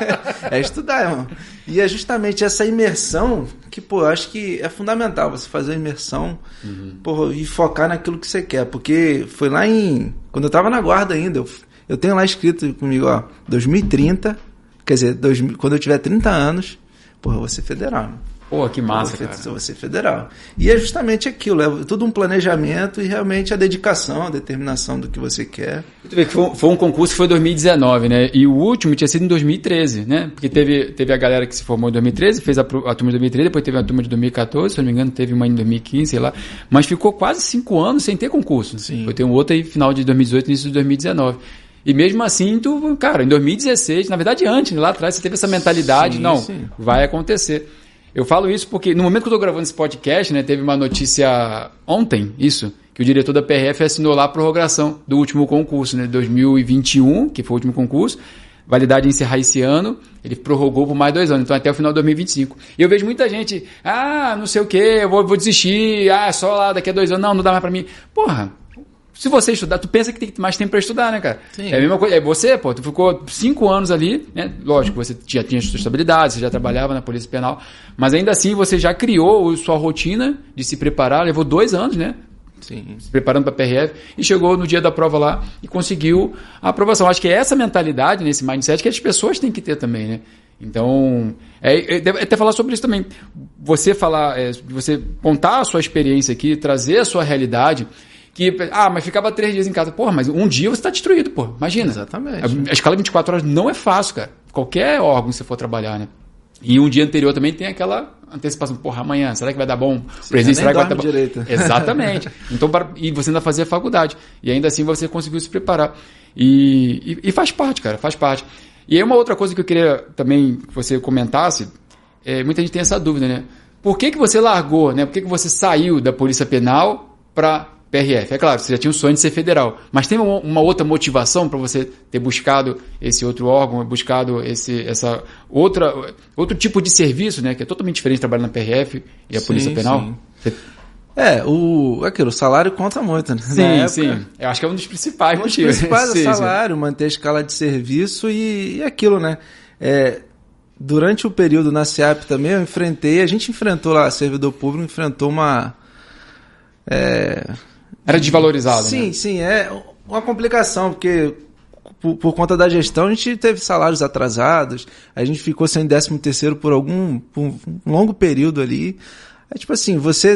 é estudar, irmão. E é justamente essa imersão que, pô, eu acho que é fundamental você fazer a imersão uhum. pô, e focar naquilo que você quer. Porque foi lá em. Quando eu tava na guarda ainda, eu, eu tenho lá escrito comigo, ó, 2030, quer dizer, dois, quando eu tiver 30 anos, porra, eu vou ser federal. Pô, que massa, cara. Você federal. E é justamente aquilo, é tudo um planejamento e realmente a dedicação, a determinação do que você quer. Tu vê que foi, foi um concurso que foi em 2019, né? E o último tinha sido em 2013, né? Porque teve, teve a galera que se formou em 2013, fez a, a turma de 2013, depois teve a turma de 2014, se não me engano, teve uma em 2015, sei lá. Mas ficou quase cinco anos sem ter concurso. Sim. Foi ter um outro aí final de 2018, início de 2019. E mesmo assim, tu, cara, em 2016, na verdade antes, lá atrás, você teve essa mentalidade, sim, não, sim. vai acontecer. Eu falo isso porque no momento que eu estou gravando esse podcast, né, teve uma notícia ontem, isso, que o diretor da PRF assinou lá a prorrogação do último concurso, né, 2021, que foi o último concurso, validade encerrar esse ano, ele prorrogou por mais dois anos, então até o final de 2025. E eu vejo muita gente, ah, não sei o que, eu vou, vou desistir, ah, só lá daqui a dois anos, não, não dá mais para mim. Porra, se você estudar, tu pensa que tem mais tempo para estudar, né, cara? Sim. É a mesma coisa. É você, pô, tu ficou cinco anos ali, né? Lógico, você já tinha sua estabilidade, você já trabalhava na Polícia Penal, mas ainda assim você já criou sua rotina de se preparar, levou dois anos, né? Sim. Se preparando para a PRF e chegou no dia da prova lá e conseguiu a aprovação. Acho que é essa mentalidade, nesse mindset que as pessoas têm que ter também, né? Então, é, é, é até falar sobre isso também. Você falar, é, você contar a sua experiência aqui, trazer a sua realidade que, ah, mas ficava três dias em casa. Porra, mas um dia você está destruído, pô. Imagina. Exatamente. A, a escala 24 horas não é fácil, cara. Qualquer órgão que você for trabalhar, né? E um dia anterior também tem aquela antecipação. Porra, amanhã, será que vai dar bom? O presidente, será que vai dar bom? Direito. Exatamente. Então, para, e você ainda fazia faculdade. E ainda assim você conseguiu se preparar. E, e, e, faz parte, cara, faz parte. E aí uma outra coisa que eu queria também que você comentasse, é, muita gente tem essa dúvida, né? Por que, que você largou, né? Por que, que você saiu da Polícia Penal para PRF. É claro, você já tinha o sonho de ser federal, mas tem uma, outra motivação para você ter buscado esse outro órgão, buscado esse, essa outra, outro tipo de serviço, né, que é totalmente diferente de trabalhar na PRF e a sim, Polícia Penal? Sim. Você... É, o, aquilo, o salário conta muito, né? Sim, época, sim. Eu acho que é um dos principais um motivos. principais é o salário, manter a escala de serviço e, e aquilo, né? É, durante o período na SEAP também eu enfrentei, a gente enfrentou lá, servidor público enfrentou uma... É, era desvalorizado, sim, né? Sim, é uma complicação, porque por, por, conta da gestão a gente teve salários atrasados, a gente ficou sem décimo terceiro por algum por um longo período ali. É tipo assim, você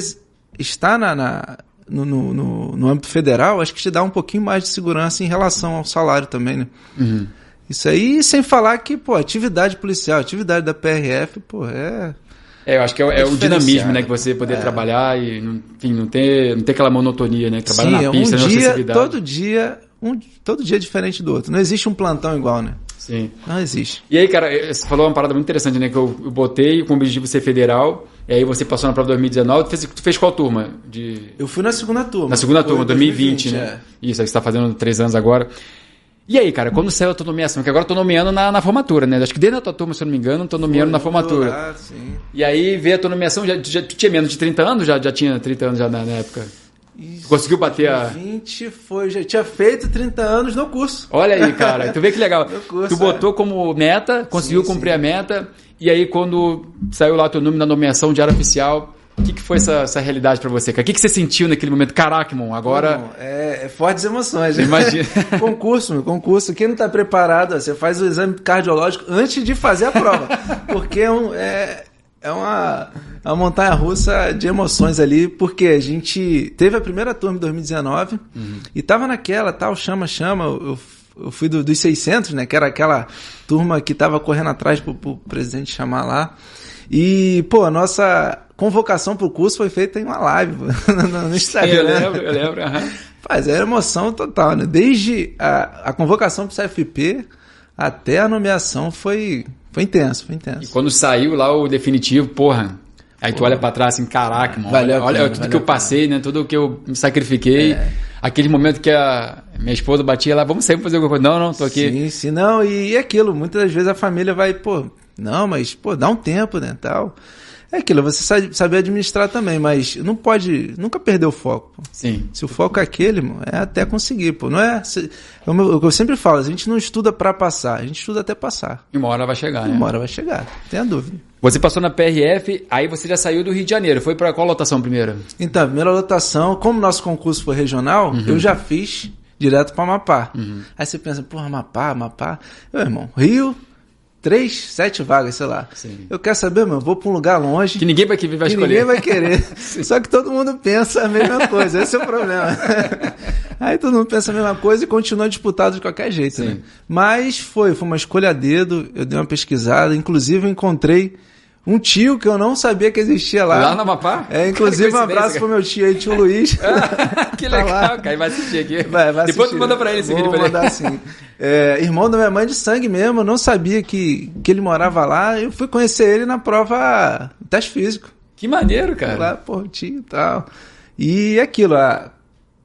está na, na no, no, no, âmbito federal, acho que te dá um pouquinho mais de segurança em relação ao salário também, né? Uhum. Isso aí, sem falar que, pô, atividade policial, atividade da PRF, pô, é é, eu acho que é, é o dinamismo, né? Que você poder é. trabalhar e, enfim, não ter, não ter aquela monotonia, né? Trabalhar Sim, na pista, um dia, todo dia, um, todo dia é diferente do outro. Não existe um plantão igual, né? Sim. Não existe. E aí, cara, você falou uma parada muito interessante, né? Que eu, eu botei com o objetivo de ser federal, e aí você passou na prova 2019. Tu fez, tu fez qual turma? De... Eu fui na segunda turma. Na segunda turma, 2020, 2020 né? É. Isso, aí você está fazendo três anos agora. E aí, cara, quando saiu a tua nomeação? Que agora eu tô nomeando na, na formatura, né? Acho que dentro da tua turma, se eu não me engano, tô nomeando Foi, na formatura. Lá, sim. E aí veio a tua nomeação, já, já, tu tinha menos de 30 anos? Já, já tinha 30 anos já na, na época? Isso, conseguiu bater a. 20 foi, já tinha feito 30 anos no curso. Olha aí, cara, tu vê que legal. curso, tu botou é. como meta, conseguiu sim, cumprir sim. a meta, e aí quando saiu lá teu nome na nomeação de área oficial, o que, que foi essa, essa realidade para você? O que, que você sentiu naquele momento? Caraca, irmão, agora. É, é, fortes emoções. Né? Imagina. concurso, meu, concurso. Quem não está preparado, você faz o exame cardiológico antes de fazer a prova. porque é, um, é, é uma, uma montanha russa de emoções ali, porque a gente teve a primeira turma em 2019 uhum. e tava naquela, tal, chama, chama. Eu, eu fui do, dos 600, né? Que era aquela turma que tava correndo atrás pro, pro presidente chamar lá. E, pô, a nossa convocação pro curso foi feita em uma live no Instagram. Eu lembro, eu lembro. Uhum. Faz, era emoção total, né? Desde a, a convocação pro CFP até a nomeação foi, foi intenso, foi intenso. E quando saiu lá o definitivo, porra, Aí tu olha pra trás assim, caraca, mano. Valeu olha, olha tudo que eu passei, né? Tudo que eu me sacrifiquei. É. Aquele momento que a minha esposa batia lá, vamos sempre fazer alguma coisa. Não, não, tô aqui. Sim, sim, não. E, e aquilo, muitas vezes a família vai, pô, não, mas, pô, dá um tempo, né, tal. É aquilo, você sabe, saber administrar também, mas não pode nunca perder o foco. Pô. Sim. Se o foco é aquele, mano, é até conseguir, pô. Não é. Se, é o que eu sempre falo, a gente não estuda para passar, a gente estuda até passar. E uma hora vai chegar, e né? Uma hora vai chegar, tenha dúvida. Você passou na PRF, aí você já saiu do Rio de Janeiro. Foi para qual lotação primeiro? Então, a primeira lotação, como nosso concurso foi regional, uhum. eu já fiz direto para Amapá. Uhum. Aí você pensa, porra, Amapá, Amapá. Meu irmão, Rio, três, sete vagas, sei lá. Sim. Eu quero saber, meu, vou para um lugar longe. Que ninguém vai, vai que escolher. Ninguém vai querer. Só que todo mundo pensa a mesma coisa. Esse é o problema. Aí todo mundo pensa a mesma coisa e continua disputado de qualquer jeito, né? Mas foi, foi uma escolha a dedo. Eu dei uma pesquisada. Inclusive, eu encontrei um tio que eu não sabia que existia lá. Lá no Amapá? É, inclusive um abraço cara. pro meu tio aí, tio Luiz. que legal, tá cara. Vai assistir aqui. Vai, vai Depois tu manda pra ele esse vídeo pra ele. mandar sim. É, irmão da minha mãe de sangue mesmo, eu não sabia que, que ele morava lá. Eu fui conhecer ele na prova teste físico. Que maneiro, cara. Lá, pô, tio e tal. E aquilo, a,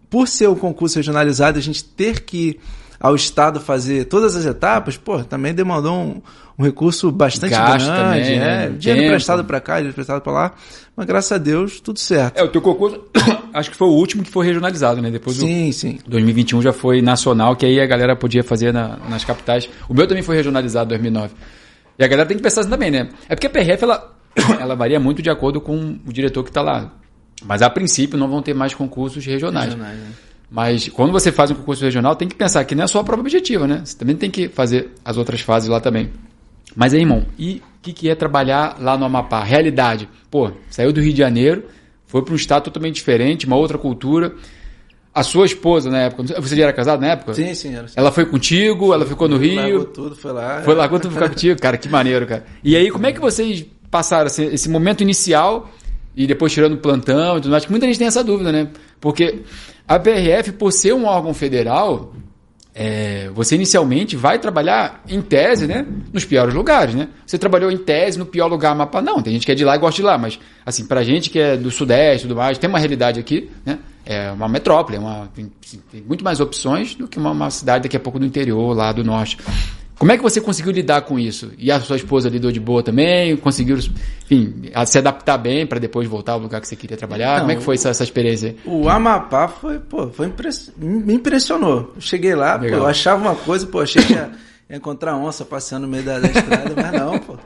por ser um concurso regionalizado, a gente ter que ao Estado fazer todas as etapas, pô, também demandou um, um recurso bastante Gasto grande, também, né? Dinheiro Tempo. emprestado para cá, dinheiro emprestado para lá, mas graças a Deus tudo certo. É, o teu concurso, acho que foi o último que foi regionalizado, né? Depois sim, o, sim. 2021 já foi nacional, que aí a galera podia fazer na, nas capitais. O meu também foi regionalizado em 2009. E a galera tem que pensar assim também, né? É porque a PRF, ela, ela varia muito de acordo com o diretor que está lá. Mas a princípio não vão ter mais concursos regionais. regionais né? Mas quando você faz um concurso regional, tem que pensar que não é só a prova objetiva, né? Você também tem que fazer as outras fases lá também. Mas aí, irmão, e o que, que é trabalhar lá no Amapá? Realidade. Pô, saiu do Rio de Janeiro, foi para um estado totalmente diferente, uma outra cultura. A sua esposa na época, você já era casado na época? Sim, sim. Era, sim. Ela foi contigo, foi, ela ficou no Rio. Largou tudo, foi lá. Foi largou tudo ficar contigo, cara, que maneiro, cara. E aí, como é que vocês passaram esse, esse momento inicial e depois tirando o plantão e tudo mais? Que muita gente tem essa dúvida, né? Porque a PRF, por ser um órgão federal, é, você inicialmente vai trabalhar em tese, né? Nos piores lugares, né? Você trabalhou em tese no pior lugar mapa? Não, tem gente que é de lá e gosta de lá, mas assim, pra gente que é do Sudeste e tudo mais, tem uma realidade aqui, né? É uma metrópole, é uma, tem, tem muito mais opções do que uma, uma cidade daqui a pouco do interior, lá do norte. Como é que você conseguiu lidar com isso? E a sua esposa lidou de boa também? Conseguiu, enfim, se adaptar bem para depois voltar ao lugar que você queria trabalhar? Então, Como é que foi essa, essa experiência? O Amapá foi, pô, foi impress... me impressionou. Eu cheguei lá, pô, eu achava uma coisa, pô, achei que ia, ia encontrar onça passeando no meio da, da estrada, mas não, pô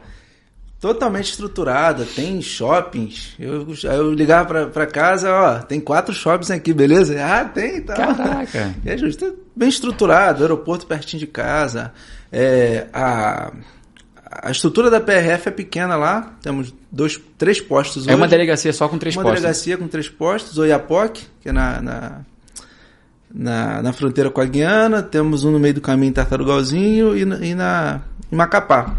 totalmente estruturada, tem shoppings. Eu, eu ligava para casa, ó, tem quatro shoppings aqui, beleza? Ah, tem, tá. Caraca. É justo, bem estruturado, aeroporto pertinho de casa. É, a, a estrutura da PRF é pequena lá, temos dois, três postos É hoje. uma delegacia só com três uma postos? Uma delegacia com três postos, Oiapoque, que é na, na, na, na, fronteira com a Guiana, temos um no meio do caminho em Tartarugalzinho e e na em Macapá.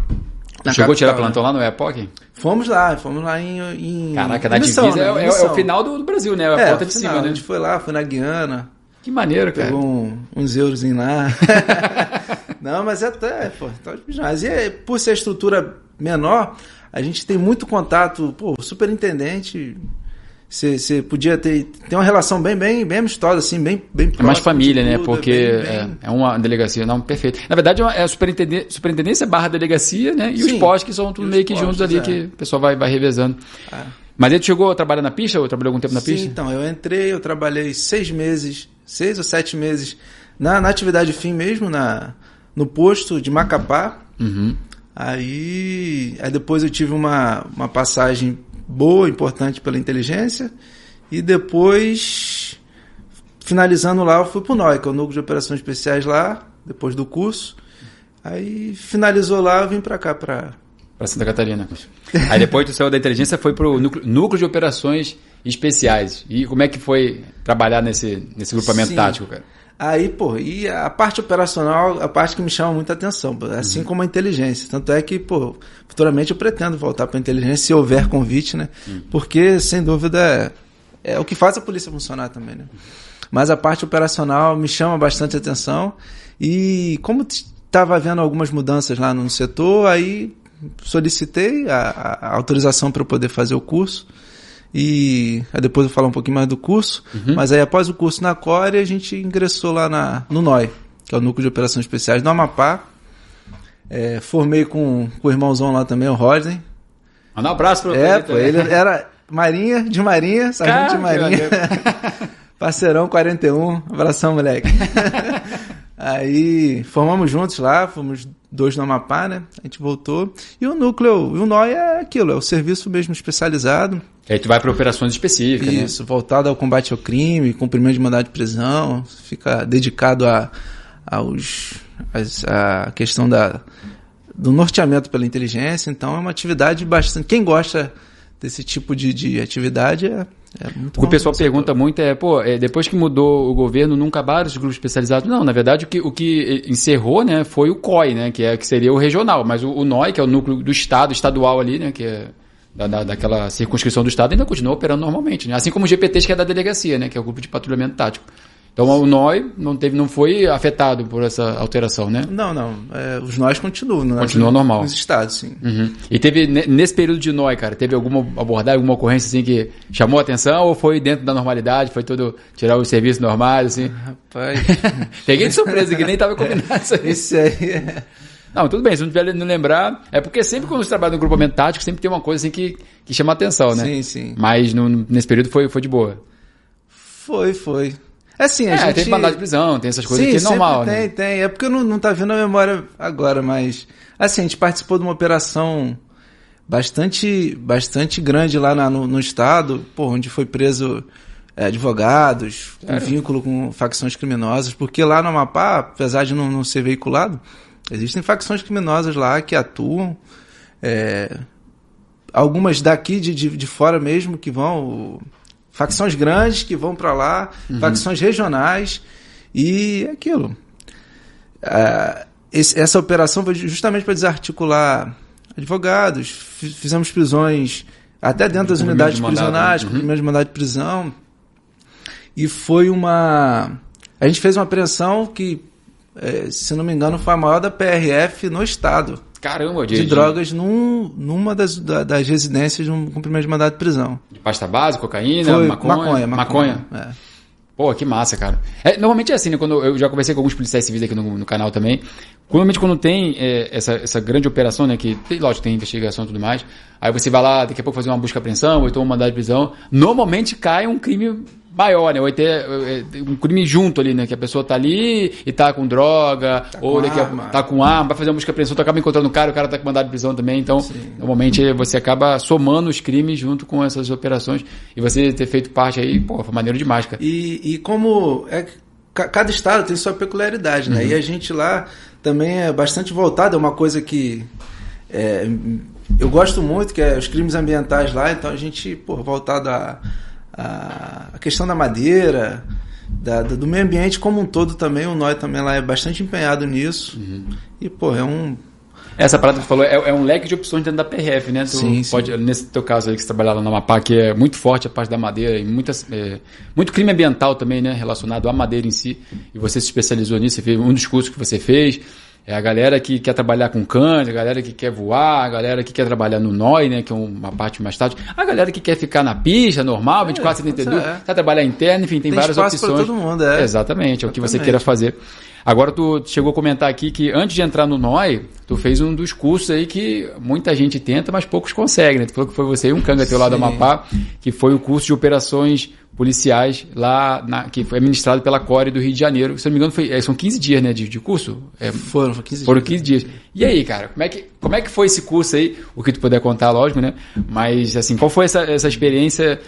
Na Chegou capital, a tirar plantão lá no Oiapoque? Fomos lá, fomos lá em. em Caraca, na divisa né? é, é, é, o final do, do Brasil, né? É a é, ponta de final, cima, né? A gente foi lá, foi na Guiana. Que maneiro, cara. Pegou um, uns euros lá. Não, mas é até, pô, tá demais. E por ser a estrutura menor, a gente tem muito contato, pô, superintendente. Você podia ter, ter uma relação bem, bem, bem amistosa, assim, bem, bem É mais família, né? Porque bem, bem... É, é, uma delegacia, não, perfeito. Na verdade, é a superintendência, superintendência barra delegacia, né? E Sim, os postos que são tudo meio que juntos ali, é. que o pessoal vai, vai revezando. É. Mas ele chegou a trabalhar na pista ou trabalhou algum tempo na pista? Sim, então, eu entrei, eu trabalhei seis meses, seis ou sete meses na, na atividade fim mesmo, na, no posto de Macapá. Uhum. Aí, aí depois eu tive uma, uma passagem boa, importante pela inteligência. E depois, finalizando lá, eu fui para o NOI, que é o Núcleo de Operações Especiais lá, depois do curso. Aí finalizou lá, eu vim para cá, para... Para Santa Catarina. Aí depois do céu da inteligência foi para o núcleo, núcleo de Operações Especiais. E como é que foi trabalhar nesse, nesse grupamento Sim. tático, cara? Aí, pô, e a parte operacional, a parte que me chama muita atenção, assim uhum. como a inteligência. Tanto é que, pô, futuramente eu pretendo voltar para a inteligência se houver convite, né? Uhum. Porque, sem dúvida, é, é, o que faz a polícia funcionar também, né? Mas a parte operacional me chama bastante atenção e como estava havendo algumas mudanças lá no setor, aí solicitei a, a autorização para poder fazer o curso. E aí depois eu vou falar um pouquinho mais do curso. Uhum. Mas aí após o curso na Core, a gente ingressou lá na, no NOI, que é o Núcleo de Operações Especiais do Amapá. É, formei com, com o irmãozão lá também, o Rodney. Manda um abraço pra É, pô, ele era Marinha, de Marinha, sargento de Marinha. Parceirão 41, abração, moleque. Aí formamos juntos lá, fomos dois no Amapá, né? A gente voltou. E o núcleo, o NOI é aquilo, é o serviço mesmo especializado. E aí tu vai para operações específicas, né? Isso, né? voltado ao combate ao crime, cumprimento de mandado de prisão, fica dedicado a, aos, a, a questão da, do norteamento pela inteligência. Então é uma atividade bastante. Quem gosta desse tipo de, de atividade é, é muito O que o pessoal pergunta muito é, pô, é, depois que mudou o governo, não acabaram os grupos especializados? Não, na verdade o que, o que encerrou, né, foi o COI, né, que, é, que seria o regional, mas o, o NOI, que é o núcleo do Estado, estadual ali, né, que é da, da, daquela circunscrição do Estado, ainda continua operando normalmente, né, assim como o GPTs, que é da delegacia, né, que é o grupo de patrulhamento tático. Então o NOI não, teve, não foi afetado por essa alteração, né? Não, não. É, os NOIs continuam. Né? Continua normal. Nos estados, sim. Uhum. E teve, nesse período de NOI, cara, teve alguma abordagem, alguma ocorrência assim que chamou a atenção ou foi dentro da normalidade? Foi tudo tirar os serviços normais, assim? Rapaz. Peguei de surpresa que nem tava combinado isso aí. Isso aí é... Não, tudo bem, se não tiver não lembrar, é porque sempre quando você trabalha no grupamento tático, sempre tem uma coisa assim que, que chama atenção, né? Sim, sim. Mas no, nesse período foi, foi de boa. Foi, foi. É assim, a é, gente... tem mandado de prisão, tem essas coisas Sim, que é normal, tem, né? Tem, tem. É porque não, não tá vindo a memória agora, mas... Assim, a gente participou de uma operação bastante, bastante grande lá na, no, no, estado, pô, onde foi preso é, advogados, com é. vínculo com facções criminosas, porque lá no Amapá, apesar de não, não ser veiculado, existem facções criminosas lá que atuam, é, algumas daqui de, de, de fora mesmo que vão facções grandes que vão para lá, uhum. facções regionais e é aquilo. Uh, esse, essa operação foi justamente para desarticular advogados, fizemos prisões até dentro das unidades prisionais, uhum. cumprimento de mandado de prisão. E foi uma. A gente fez uma apreensão que, é, se não me engano, foi a maior da PRF no estado. Caramba, de, de drogas num, numa das, das residências de um cumprimento de mandado de prisão. De pasta base, cocaína, Foi, maconha, maconha? Maconha. maconha. É. Pô, que massa, cara. É, normalmente é assim, né? Quando eu já conversei com alguns policiais civis aqui no, no canal também. Normalmente quando tem é, essa, essa grande operação, né? Que, tem, lógico, tem investigação e tudo mais. Aí você vai lá, daqui a pouco fazer uma busca apreensão, ou então um mandado de prisão. Normalmente cai um crime maior, né? Vai ter é, um crime junto ali, né? Que a pessoa tá ali e tá com droga, tá ou daqui a, tá com arma, vai fazer uma busca apreensão, tu acaba encontrando o cara, o cara tá com mandado de prisão também. Então, Sim. normalmente você acaba somando os crimes junto com essas operações. E você ter feito parte aí, pô, foi maneiro demais, cara. E, e como é cada estado tem sua peculiaridade, né? Uhum. E a gente lá também é bastante voltado, é uma coisa que é, eu gosto muito, que é os crimes ambientais lá, então a gente, pô, voltado a a, questão da madeira, da, do meio ambiente como um todo também, o NOI também lá é bastante empenhado nisso. Uhum. E, pô, é um. Essa parada que você falou é, é, um leque de opções dentro da PRF, né? Tu sim, pode, sim. Nesse teu caso aí que você trabalha lá na Amapá, que é muito forte a parte da madeira e muitas, é, muito crime ambiental também, né? Relacionado à madeira em si. E você se especializou nisso, você fez um dos cursos que você fez. É a galera que quer trabalhar com cães, a galera que quer voar, a galera que quer trabalhar no NOI, né, que é uma parte mais tarde, a galera que quer ficar na pista, normal, 24, é, 72, é. quer trabalhar interno, enfim, tem, tem várias opções. Para todo mundo, é. Exatamente, é o que você queira fazer. Agora tu chegou a comentar aqui que antes de entrar no NOI, tu fez um dos cursos aí que muita gente tenta, mas poucos conseguem, né? Tu falou que foi você e um canga teu lá do Amapá, que foi o curso de operações policiais lá, na, que foi administrado pela Core do Rio de Janeiro. Se não me engano, foi, é, são 15 dias né, de, de curso? É, foram, foram 15 foram 15 dias. E aí, cara, como é, que, como é que foi esse curso aí? O que tu puder contar, lógico, né? Mas, assim, qual foi essa, essa experiência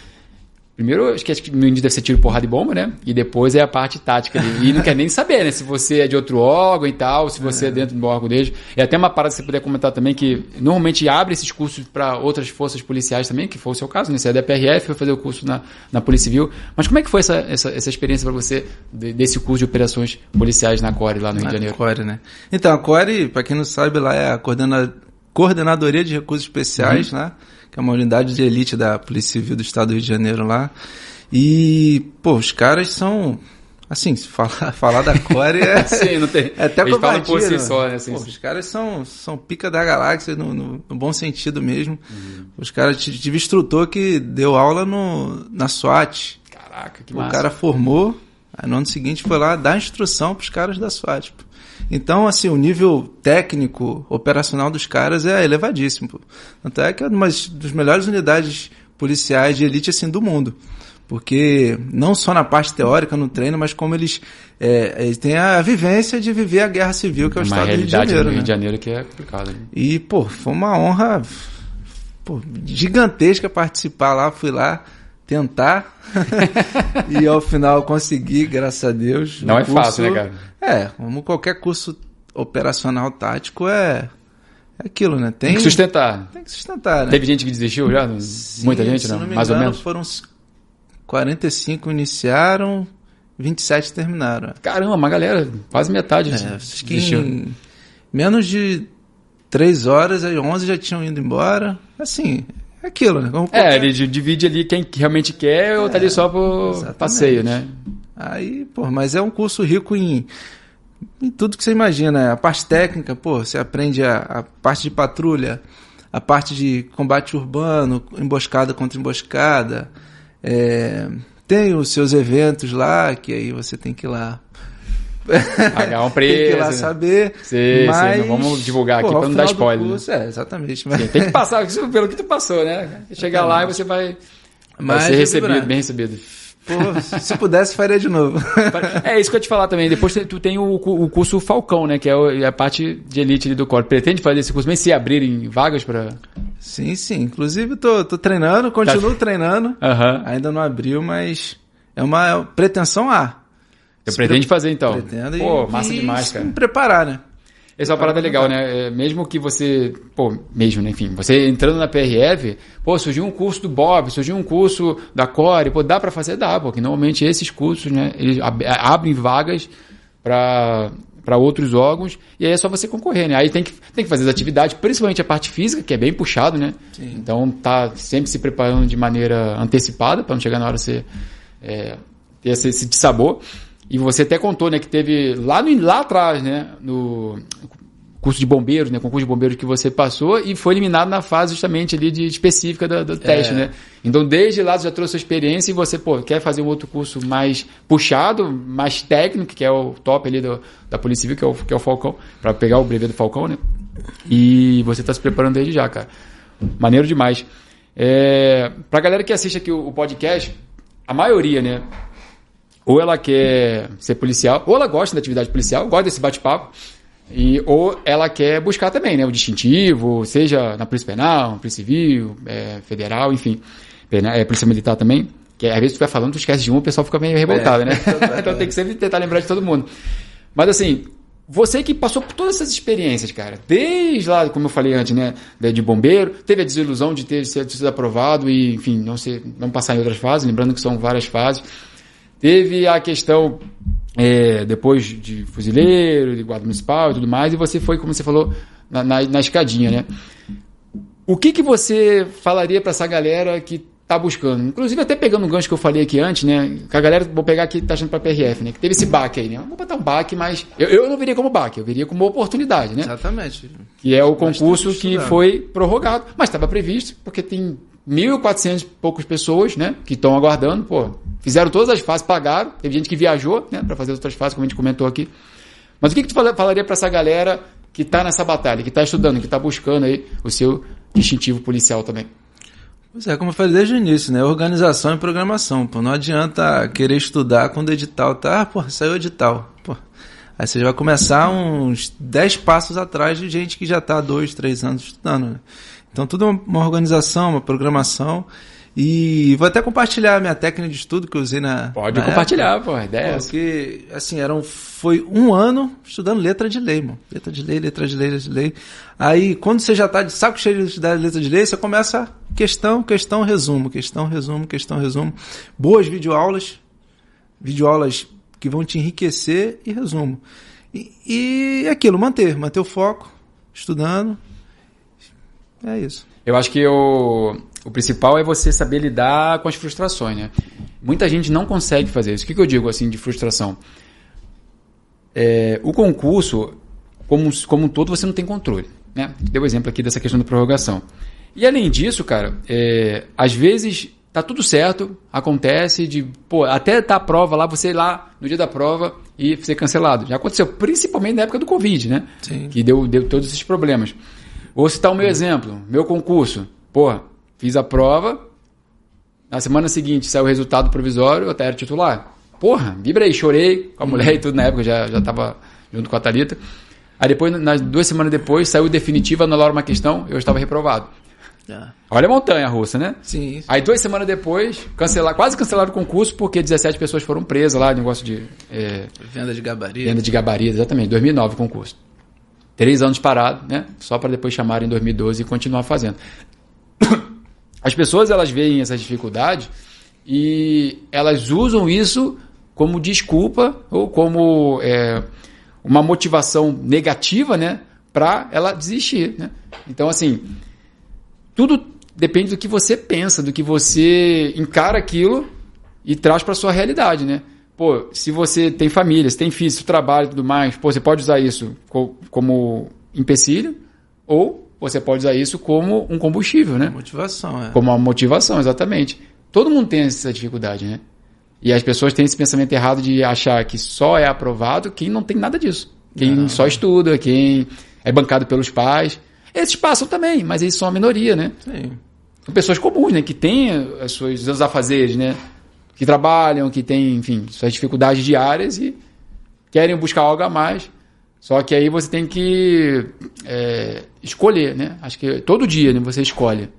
Primeiro, acho que, acho que no início deve ser tiro, porrada e bomba, né? E depois é a parte tática ali. E não quer nem saber, né? Se você é de outro órgão e tal, se você é, é dentro do órgão deles. E até uma parada que você puder comentar também, que normalmente abre esses cursos para outras forças policiais também, que foi o seu caso, né? Você é da PRF, foi fazer o curso na, na Polícia Civil. Mas como é que foi essa, essa, essa experiência para você de, desse curso de operações policiais na Core, lá no Rio de Janeiro? Core, né? Então, a Core, para quem não sabe, lá é a coordena... Coordenadoria de Recursos Especiais, uhum. né? Que é uma unidade de elite da Polícia Civil do Estado do Rio de Janeiro lá. E, pô, os caras são. Assim, falar, falar da Core é. Sim, não tem. É até covardia, por si né? só, né? Assim, pô, os caras são, são pica da galáxia, no, no, no bom sentido mesmo. Uhum. Os caras. Tive instrutor que deu aula no, na SWAT. Caraca, que o massa. O cara formou, aí no ano seguinte foi lá dar instrução pros caras da SWAT. Então, assim, o nível técnico, operacional dos caras é elevadíssimo. Pô. Tanto é que é uma das melhores unidades policiais de elite assim do mundo porque não só na parte teórica no treino, mas como eles, é, eles têm a vivência de viver a guerra civil que é o uma estado do Rio de Janeiro. Rio né? de Janeiro que é complicado. Né? E pô, foi uma honra pô, gigantesca participar lá, fui lá tentar e ao final consegui, graças a Deus. Não é curso, fácil, né, cara? É, como qualquer curso operacional tático é é aquilo, né? Tem, tem, que sustentar. Tem que sustentar, né? Teve gente que desistiu já? Sim, Muita gente, não? não Mais engano, ou menos? Foram 45 iniciaram, 27 terminaram. Caramba, uma galera, quase metade. É, em menos de 3 horas, aí 11 já tinham ido embora. Assim, é aquilo, né? Como é, ele divide ali quem realmente quer ou tá ali só por exatamente. passeio, né? Aí, pô, mas é um curso rico em, em tudo que você imagina. A parte técnica, pô, você aprende a, a parte de patrulha, a parte de combate urbano, emboscada contra emboscada, é, tem os seus eventos lá, que aí você tem que ir lá. Pagar um preço. tem que ir lá saber. Sim, mas, sim, não vamos divulgar aqui para não dar spoiler. Curso, né? É, exatamente. Mas... Sim, tem que passar pelo que tu passou, né? Chegar lá e você vai, vai ser recebido, bem recebido. Pô, se pudesse, faria de novo. É isso que eu ia te falar também. Depois tu tem o, o curso Falcão, né? Que é a parte de elite do corpo. Pretende fazer esse curso mesmo se abrirem vagas para. Sim, sim. Inclusive, tô, tô treinando, continuo tá. treinando. Uhum. Ainda não abriu, mas é uma pretensão A. Eu pretende fazer então. Pretendo Pô, massa e demais, cara. Preparar, né? Essa é uma parada legal, né? É, mesmo que você, pô, mesmo, né? enfim, você entrando na PRF, pô, surgiu um curso do Bob, surgiu um curso da Core, pô, dá para fazer? Dá, porque normalmente esses cursos, né, eles abrem vagas para para outros órgãos, e aí é só você concorrer, né? Aí tem que, tem que fazer as atividades, principalmente a parte física, que é bem puxado, né? Sim. Então tá sempre se preparando de maneira antecipada, para não chegar na hora você é, ter esse, esse sabor. E você até contou, né, que teve lá, no, lá atrás, né, no curso de bombeiros, né, concurso de bombeiros que você passou e foi eliminado na fase justamente ali de específica do, do teste, é. né? Então, desde lá você já trouxe a experiência e você, pô, quer fazer um outro curso mais puxado, mais técnico, que é o top ali do, da Polícia Civil, que é o, que é o Falcão, para pegar o brevet do Falcão, né? E você está se preparando desde já, cara. Maneiro demais. É, pra galera que assiste aqui o, o podcast, a maioria, né, ou ela quer ser policial, ou ela gosta da atividade policial, gosta desse bate-papo, e, ou ela quer buscar também né, o distintivo, seja na Polícia Penal, Polícia Civil, é, Federal, enfim, é, Polícia Militar também. Que às vezes tu vai falando, tu esquece de um, o pessoal fica meio revoltado, é, né? então tem que sempre tentar lembrar de todo mundo. Mas assim, você que passou por todas essas experiências, cara, desde lá, como eu falei antes, né, de bombeiro, teve a desilusão de ter sido aprovado e, enfim, não, ser, não passar em outras fases, lembrando que são várias fases. Teve a questão é, depois de fuzileiro, de guarda municipal e tudo mais, e você foi, como você falou, na, na, na escadinha, né? O que, que você falaria para essa galera que tá buscando? Inclusive, até pegando um gancho que eu falei aqui antes, né? Que a galera, vou pegar aqui, tá achando para PRF, né? Que teve esse baque aí, né? Vou botar um baque, mas eu, eu não viria como baque, eu viria como oportunidade, né? Exatamente. Que é o concurso que foi prorrogado, mas estava previsto, porque tem 1.400 e poucas pessoas, né, que estão aguardando, pô, fizeram todas as fases, pagaram, teve gente que viajou, né, para fazer outras fases, como a gente comentou aqui. Mas o que, que tu falaria para essa galera que está nessa batalha, que está estudando, que está buscando aí o seu distintivo policial também? Pois é, como eu falei desde o início, né, organização e programação, pô, não adianta querer estudar quando o edital tá, ah, pô, saiu o edital, pô. Aí você já vai começar uns 10 passos atrás de gente que já está dois, três anos estudando, né? Então, tudo é uma organização, uma programação. E vou até compartilhar a minha técnica de estudo que eu usei na. Pode na compartilhar, época, pô, a ideia é. Porque, assim, eram, foi um ano estudando letra de lei, mano. Letra de lei, letra de lei, letra de lei. Aí, quando você já tá de saco cheio de estudar letra de lei, você começa questão, questão, resumo, questão, resumo, questão, resumo. Boas videoaulas, videoaulas que vão te enriquecer e resumo. E, e aquilo, manter, manter o foco, estudando. É isso. Eu acho que o, o principal é você saber lidar com as frustrações, né? Muita gente não consegue fazer isso. O que, que eu digo assim de frustração? É, o concurso, como, como um todo, você não tem controle. Né? Deu o exemplo aqui dessa questão da prorrogação. E além disso, cara, é, às vezes tá tudo certo, acontece de, pô, até tá a prova lá, você ir lá no dia da prova e ser cancelado. Já aconteceu, principalmente na época do Covid, né? Sim. Que deu, deu todos esses problemas. Vou citar o meu exemplo, meu concurso. Porra, fiz a prova, na semana seguinte saiu o resultado provisório, eu até era titular. Porra, vibrei, chorei com a mulher e tudo, na época já, já tava junto com a Thalita. Aí depois, nas duas semanas depois, saiu definitivo, anularam uma questão, eu estava reprovado. Olha a montanha russa, né? Sim. Aí duas semanas depois, cancelar, quase cancelaram o concurso porque 17 pessoas foram presas lá, negócio de é, Venda de gabarito. venda de gabarito, exatamente, 2009 o concurso. Três anos parado, né? Só para depois chamarem em 2012 e continuar fazendo. As pessoas elas veem essas dificuldades e elas usam isso como desculpa ou como é, uma motivação negativa, né? Para ela desistir, né? Então, assim, tudo depende do que você pensa, do que você encara aquilo e traz para sua realidade, né? Pô, se você tem família, se tem filho, se trabalha e tudo mais, pô, você pode usar isso co- como empecilho ou você pode usar isso como um combustível, né? Motivação, é. Como uma motivação, exatamente. Todo mundo tem essa dificuldade, né? E as pessoas têm esse pensamento errado de achar que só é aprovado quem não tem nada disso. Quem Não. só estuda, quem é bancado pelos pais. Esses passam também, mas eles são a minoria, né? Sim. São pessoas comuns, né? Que têm as suas, seus afazeres, né? Que trabalham, que têm, enfim, suas dificuldades diárias e querem buscar algo a mais. Só que aí você tem que é, escolher, né? Acho que todo dia né, você escolhe.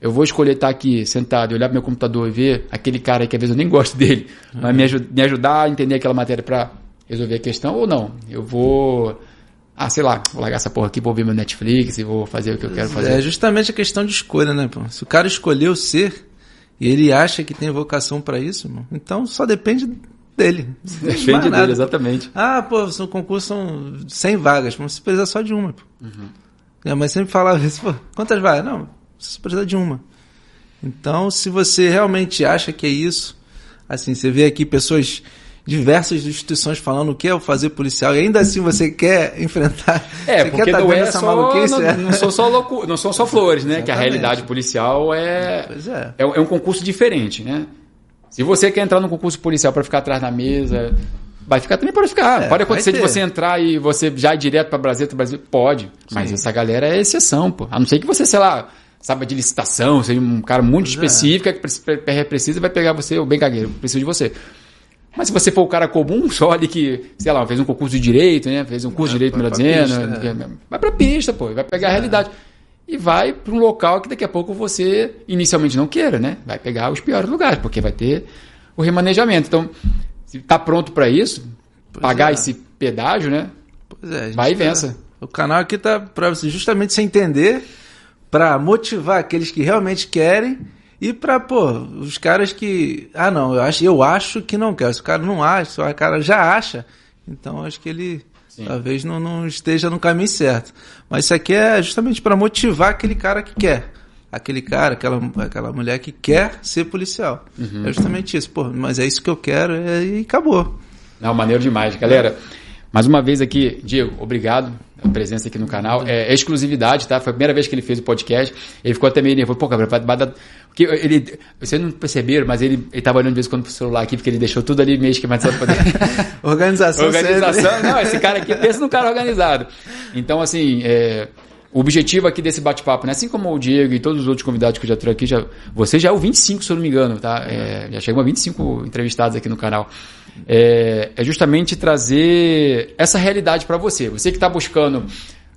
Eu vou escolher estar aqui sentado e olhar pro meu computador e ver aquele cara que às vezes eu nem gosto dele, mas me, aju- me ajudar a entender aquela matéria para resolver a questão ou não. Eu vou, ah, sei lá, vou largar essa porra aqui, vou ver meu Netflix e vou fazer o que eu quero fazer. É justamente a questão de escolha, né, pô? Se o cara escolheu ser e ele acha que tem vocação pra isso, irmão, então só depende dele. Depende dele, exatamente. Ah, pô, o concurso são 100 vagas, mas você precisa só de uma, pô. Uhum. Minha mãe sempre falava isso, pô, quantas vagas? Não, você precisa de uma. Então, se você realmente acha que é isso, assim, você vê aqui pessoas diversas instituições falando o que é o fazer policial e ainda assim você quer enfrentar. É, você porque quer tá não é essa só, não, É. não são só loucu, não são só flores, né? Que a realidade policial é é. é, um- é um concurso diferente, né? Se você quer entrar no concurso policial para ficar atrás da mesa, vai ficar também pode ficar. É, pode acontecer de você entrar e você já ir direto para Brasil, Brasil, pode. Mas Sim. essa galera é exceção, pô. A não ser que você, sei lá, saiba de licitação, seja um cara muito Pois é. específico que pre- pre- precisa vai pegar você, o bem cagueiro, precisa de você. Mas se você for o cara comum, só ali que, sei lá, fez um concurso de direito, né? Fez um curso de direito, melhor dizendo. pista, né? Vai pra pista, pô. Vai pegar a realidade. E vai para um local que daqui a pouco você inicialmente não queira, né? Vai pegar os piores lugares, porque vai ter o remanejamento. Então, se tá pronto para isso, Pois pagar é. esse pedágio, né? Pois é, Vai e tá- vença. O canal aqui tá para justamente se entender, para motivar aqueles que realmente querem e para pô, os caras que, ah não, eu acho, eu acho que não quero. Se o cara não acha, se o cara já acha, então acho que ele Sim. talvez não, não esteja no caminho certo. Mas isso aqui é justamente para motivar aquele cara que quer. Aquele cara, aquela, aquela mulher que quer ser policial. Uhum. É justamente isso. Pô, mas é isso que eu quero é- e acabou. Não, maneiro demais. Galera, mais uma vez aqui, Diego, obrigado pela presença aqui no canal. É, é exclusividade, tá? Foi a primeira vez que ele fez o podcast. Ele ficou até meio nervoso. Pô, Gabriel, vai, vai dar... Porque ele, vocês não perceberam, mas ele, ele tava olhando de vez em quando pro celular aqui, porque ele deixou tudo ali meio esquematizado pra poder... Organização, Organização, sempre. não, esse cara aqui pensa num cara organizado. Então, assim, é, o objetivo aqui desse bate-papo, né? assim como o Diego e todos os outros convidados que eu já trouxe aqui, já, você já é o 25, se eu não me engano, tá? É, já chegou a 25 entrevistados aqui no canal. É, é justamente trazer essa realidade para você. Você que está buscando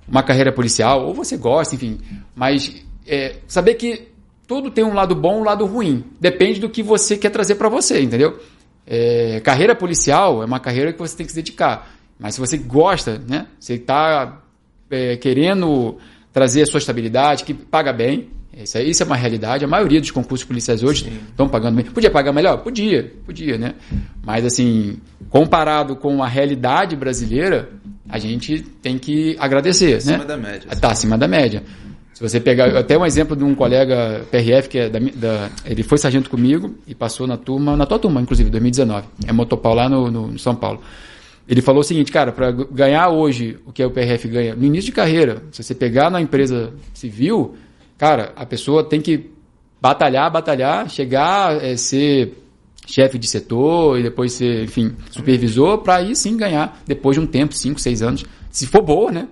uma carreira policial, ou você gosta, enfim, mas é, saber que tudo tem um lado bom e um lado ruim. Depende do que você quer trazer para você, entendeu? É, carreira policial é uma carreira que você tem que se dedicar. Mas se você gosta, né? Você está é, querendo trazer a sua estabilidade, que paga bem. Isso, isso é uma realidade. A maioria dos concursos policiais hoje estão pagando bem. Podia pagar melhor? Podia, podia, né? Mas assim, comparado com a realidade brasileira, a gente tem que agradecer, acima né? da média. Está acima da média. Se você pegar, até um exemplo de um colega PRF que é da, da, ele foi sargento comigo e passou na turma, na tua turma, inclusive, 2019. É motopau lá no, no, no São Paulo. Ele falou o seguinte, cara, para ganhar hoje o que o PRF ganha, no início de carreira, se você pegar na empresa civil, cara, a pessoa tem que batalhar, batalhar, chegar, é, ser chefe de setor e depois ser, enfim, supervisor, para aí sim ganhar, depois de um tempo, 5, 6 anos, se for boa, né?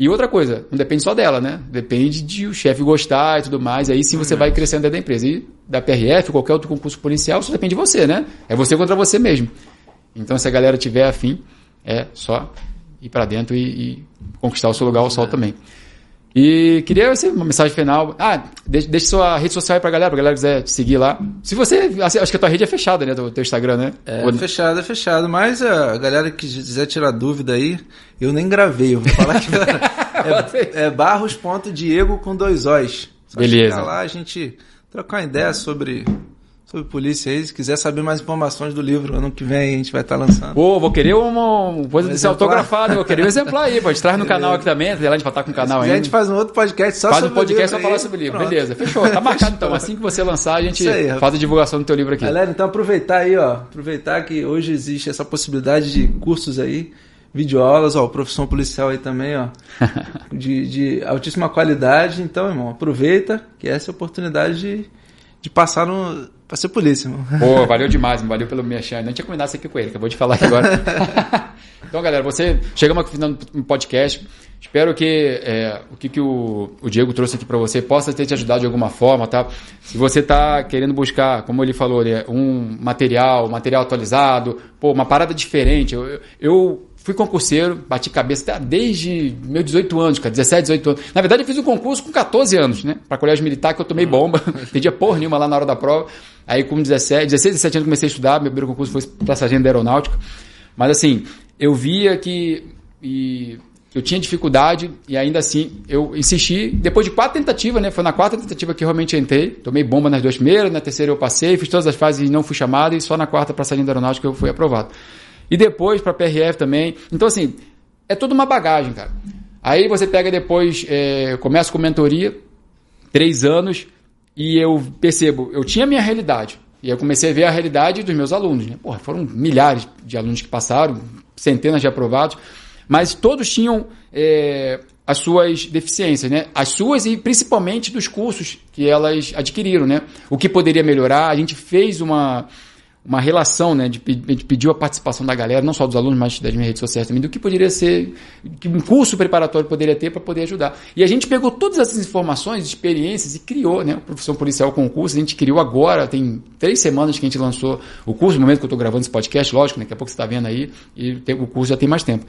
E outra coisa, não depende só dela, né? Depende de o chefe gostar e tudo mais. Aí sim você vai crescendo dentro da empresa. E da PRF, qualquer outro concurso policial, só depende de você, né? É você contra você mesmo. Então, se a galera tiver afim, é só ir para dentro e, e, conquistar o seu lugar ao sol também. E queria uma mensagem final. Ah, deixa, deixa sua rede social aí pra galera, pra galera quiser seguir lá. Se você. Acho que a tua rede é fechada, né? O teu Instagram, né? É, Ou... fechado, é fechado. Mas a galera que quiser tirar dúvida aí, eu nem gravei. Eu vou falar que é, é barros.diego com dois O's. Só Beleza. lá a gente trocar uma ideia sobre sobre polícia aí. Se quiser saber mais informações do livro, ano que vem a gente vai estar tá lançando. Pô, vou querer uma coisa um desse autografado, vou querer um exemplar aí, pode traz no canal aqui também, lá a gente vai estar com o canal aí. A gente faz um outro podcast só faz sobre um podcast só falar sobre o livro, Pronto. beleza. Fechou, tá marcado então. Assim que você lançar, a gente aí, faz a divulgação do teu livro aqui. Galera, então aproveitar aí, ó, aproveitar que hoje existe essa possibilidade de cursos aí videoaulas, ó, profissão policial aí também, ó, de, de altíssima qualidade. Então, irmão, aproveita que essa é a oportunidade de, de passar no, pra ser polícia, mano. Pô, valeu demais, valeu pelo achar. Não tinha combinado isso aqui com ele, acabou de falar agora. então, galera, você chegamos aqui no podcast. Espero que é, o que, que o, o Diego trouxe aqui para você possa ter te ajudado de alguma forma, tá? Se você está querendo buscar, como ele falou, né, um material, material atualizado, pô, uma parada diferente. eu, eu Fui concurseiro, bati cabeça desde meus 18 anos, cara, 17, 18 anos. Na verdade, eu fiz um concurso com 14 anos, né? Para colégio militar, que eu tomei bomba, pedia porra nenhuma lá na hora da prova. Aí, com 17, 16, 17 anos, comecei a estudar. Meu primeiro concurso foi para sargento da aeronáutica. Mas, assim, eu via que e, eu tinha dificuldade e ainda assim eu insisti. Depois de quatro tentativas, né? Foi na quarta tentativa que eu realmente entrei. Tomei bomba nas duas primeiras, na terceira eu passei, fiz todas as fases e não fui chamado. E só na quarta para sargento da aeronáutica eu fui aprovado. E depois para PRF também. Então, assim, é toda uma bagagem, cara. Aí você pega depois, é, começa com mentoria, três anos, e eu percebo, eu tinha a minha realidade. E eu comecei a ver a realidade dos meus alunos. Né? Porra, foram milhares de alunos que passaram, centenas de aprovados, mas todos tinham é, as suas deficiências, né? As suas e principalmente dos cursos que elas adquiriram, né? O que poderia melhorar. A gente fez uma uma relação, né, de, de pediu a participação da galera, não só dos alunos, mas das minhas redes sociais também, do que poderia ser, que um curso preparatório poderia ter para poder ajudar. E a gente pegou todas essas informações, experiências e criou, né, a profissão policial com o curso. A gente criou agora, tem três semanas que a gente lançou o curso, no momento que eu estou gravando esse podcast, lógico, né, daqui a pouco você está vendo aí, e o curso já tem mais tempo.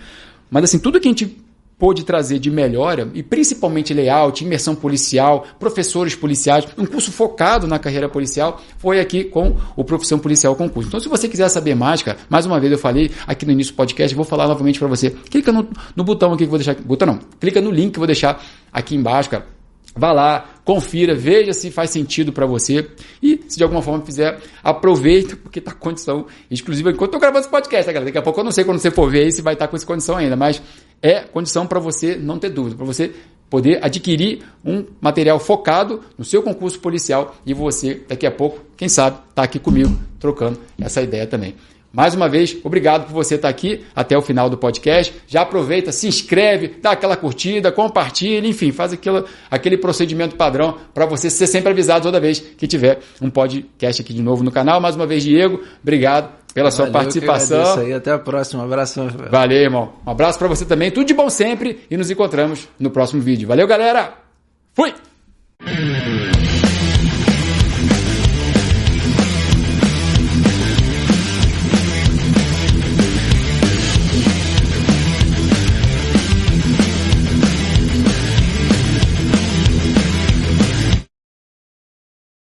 Mas assim, tudo que a gente pôde trazer de melhora, e principalmente layout, imersão policial, professores policiais, um curso focado na carreira policial, foi aqui com o Profissão Policial Concurso. Então, se você quiser saber mais, cara, mais uma vez eu falei aqui no início do podcast, vou falar novamente para você. Clica no, no botão aqui que vou deixar. Botão não, clica no link que vou deixar aqui embaixo, cara. Vá lá, confira, veja se faz sentido para você e se de alguma forma fizer, aproveita porque tá condição exclusiva enquanto eu tô gravando esse podcast, tá, galera? Daqui a pouco eu não sei quando você for ver se vai estar tá com essa condição ainda, mas é condição para você não ter dúvida, para você poder adquirir um material focado no seu concurso policial e você daqui a pouco, quem sabe, tá aqui comigo trocando essa ideia também. Mais uma vez, obrigado por você estar aqui até o final do podcast. Já aproveita, se inscreve, dá aquela curtida, compartilha, enfim, faz aquilo, aquele procedimento padrão para você ser sempre avisado toda vez que tiver um podcast aqui de novo no canal. Mais uma vez, Diego, obrigado pela Valeu, sua participação. aí, até a próxima. Um abraço. Valeu, irmão. Um abraço para você também. Tudo de bom sempre e nos encontramos no próximo vídeo. Valeu, galera. Fui!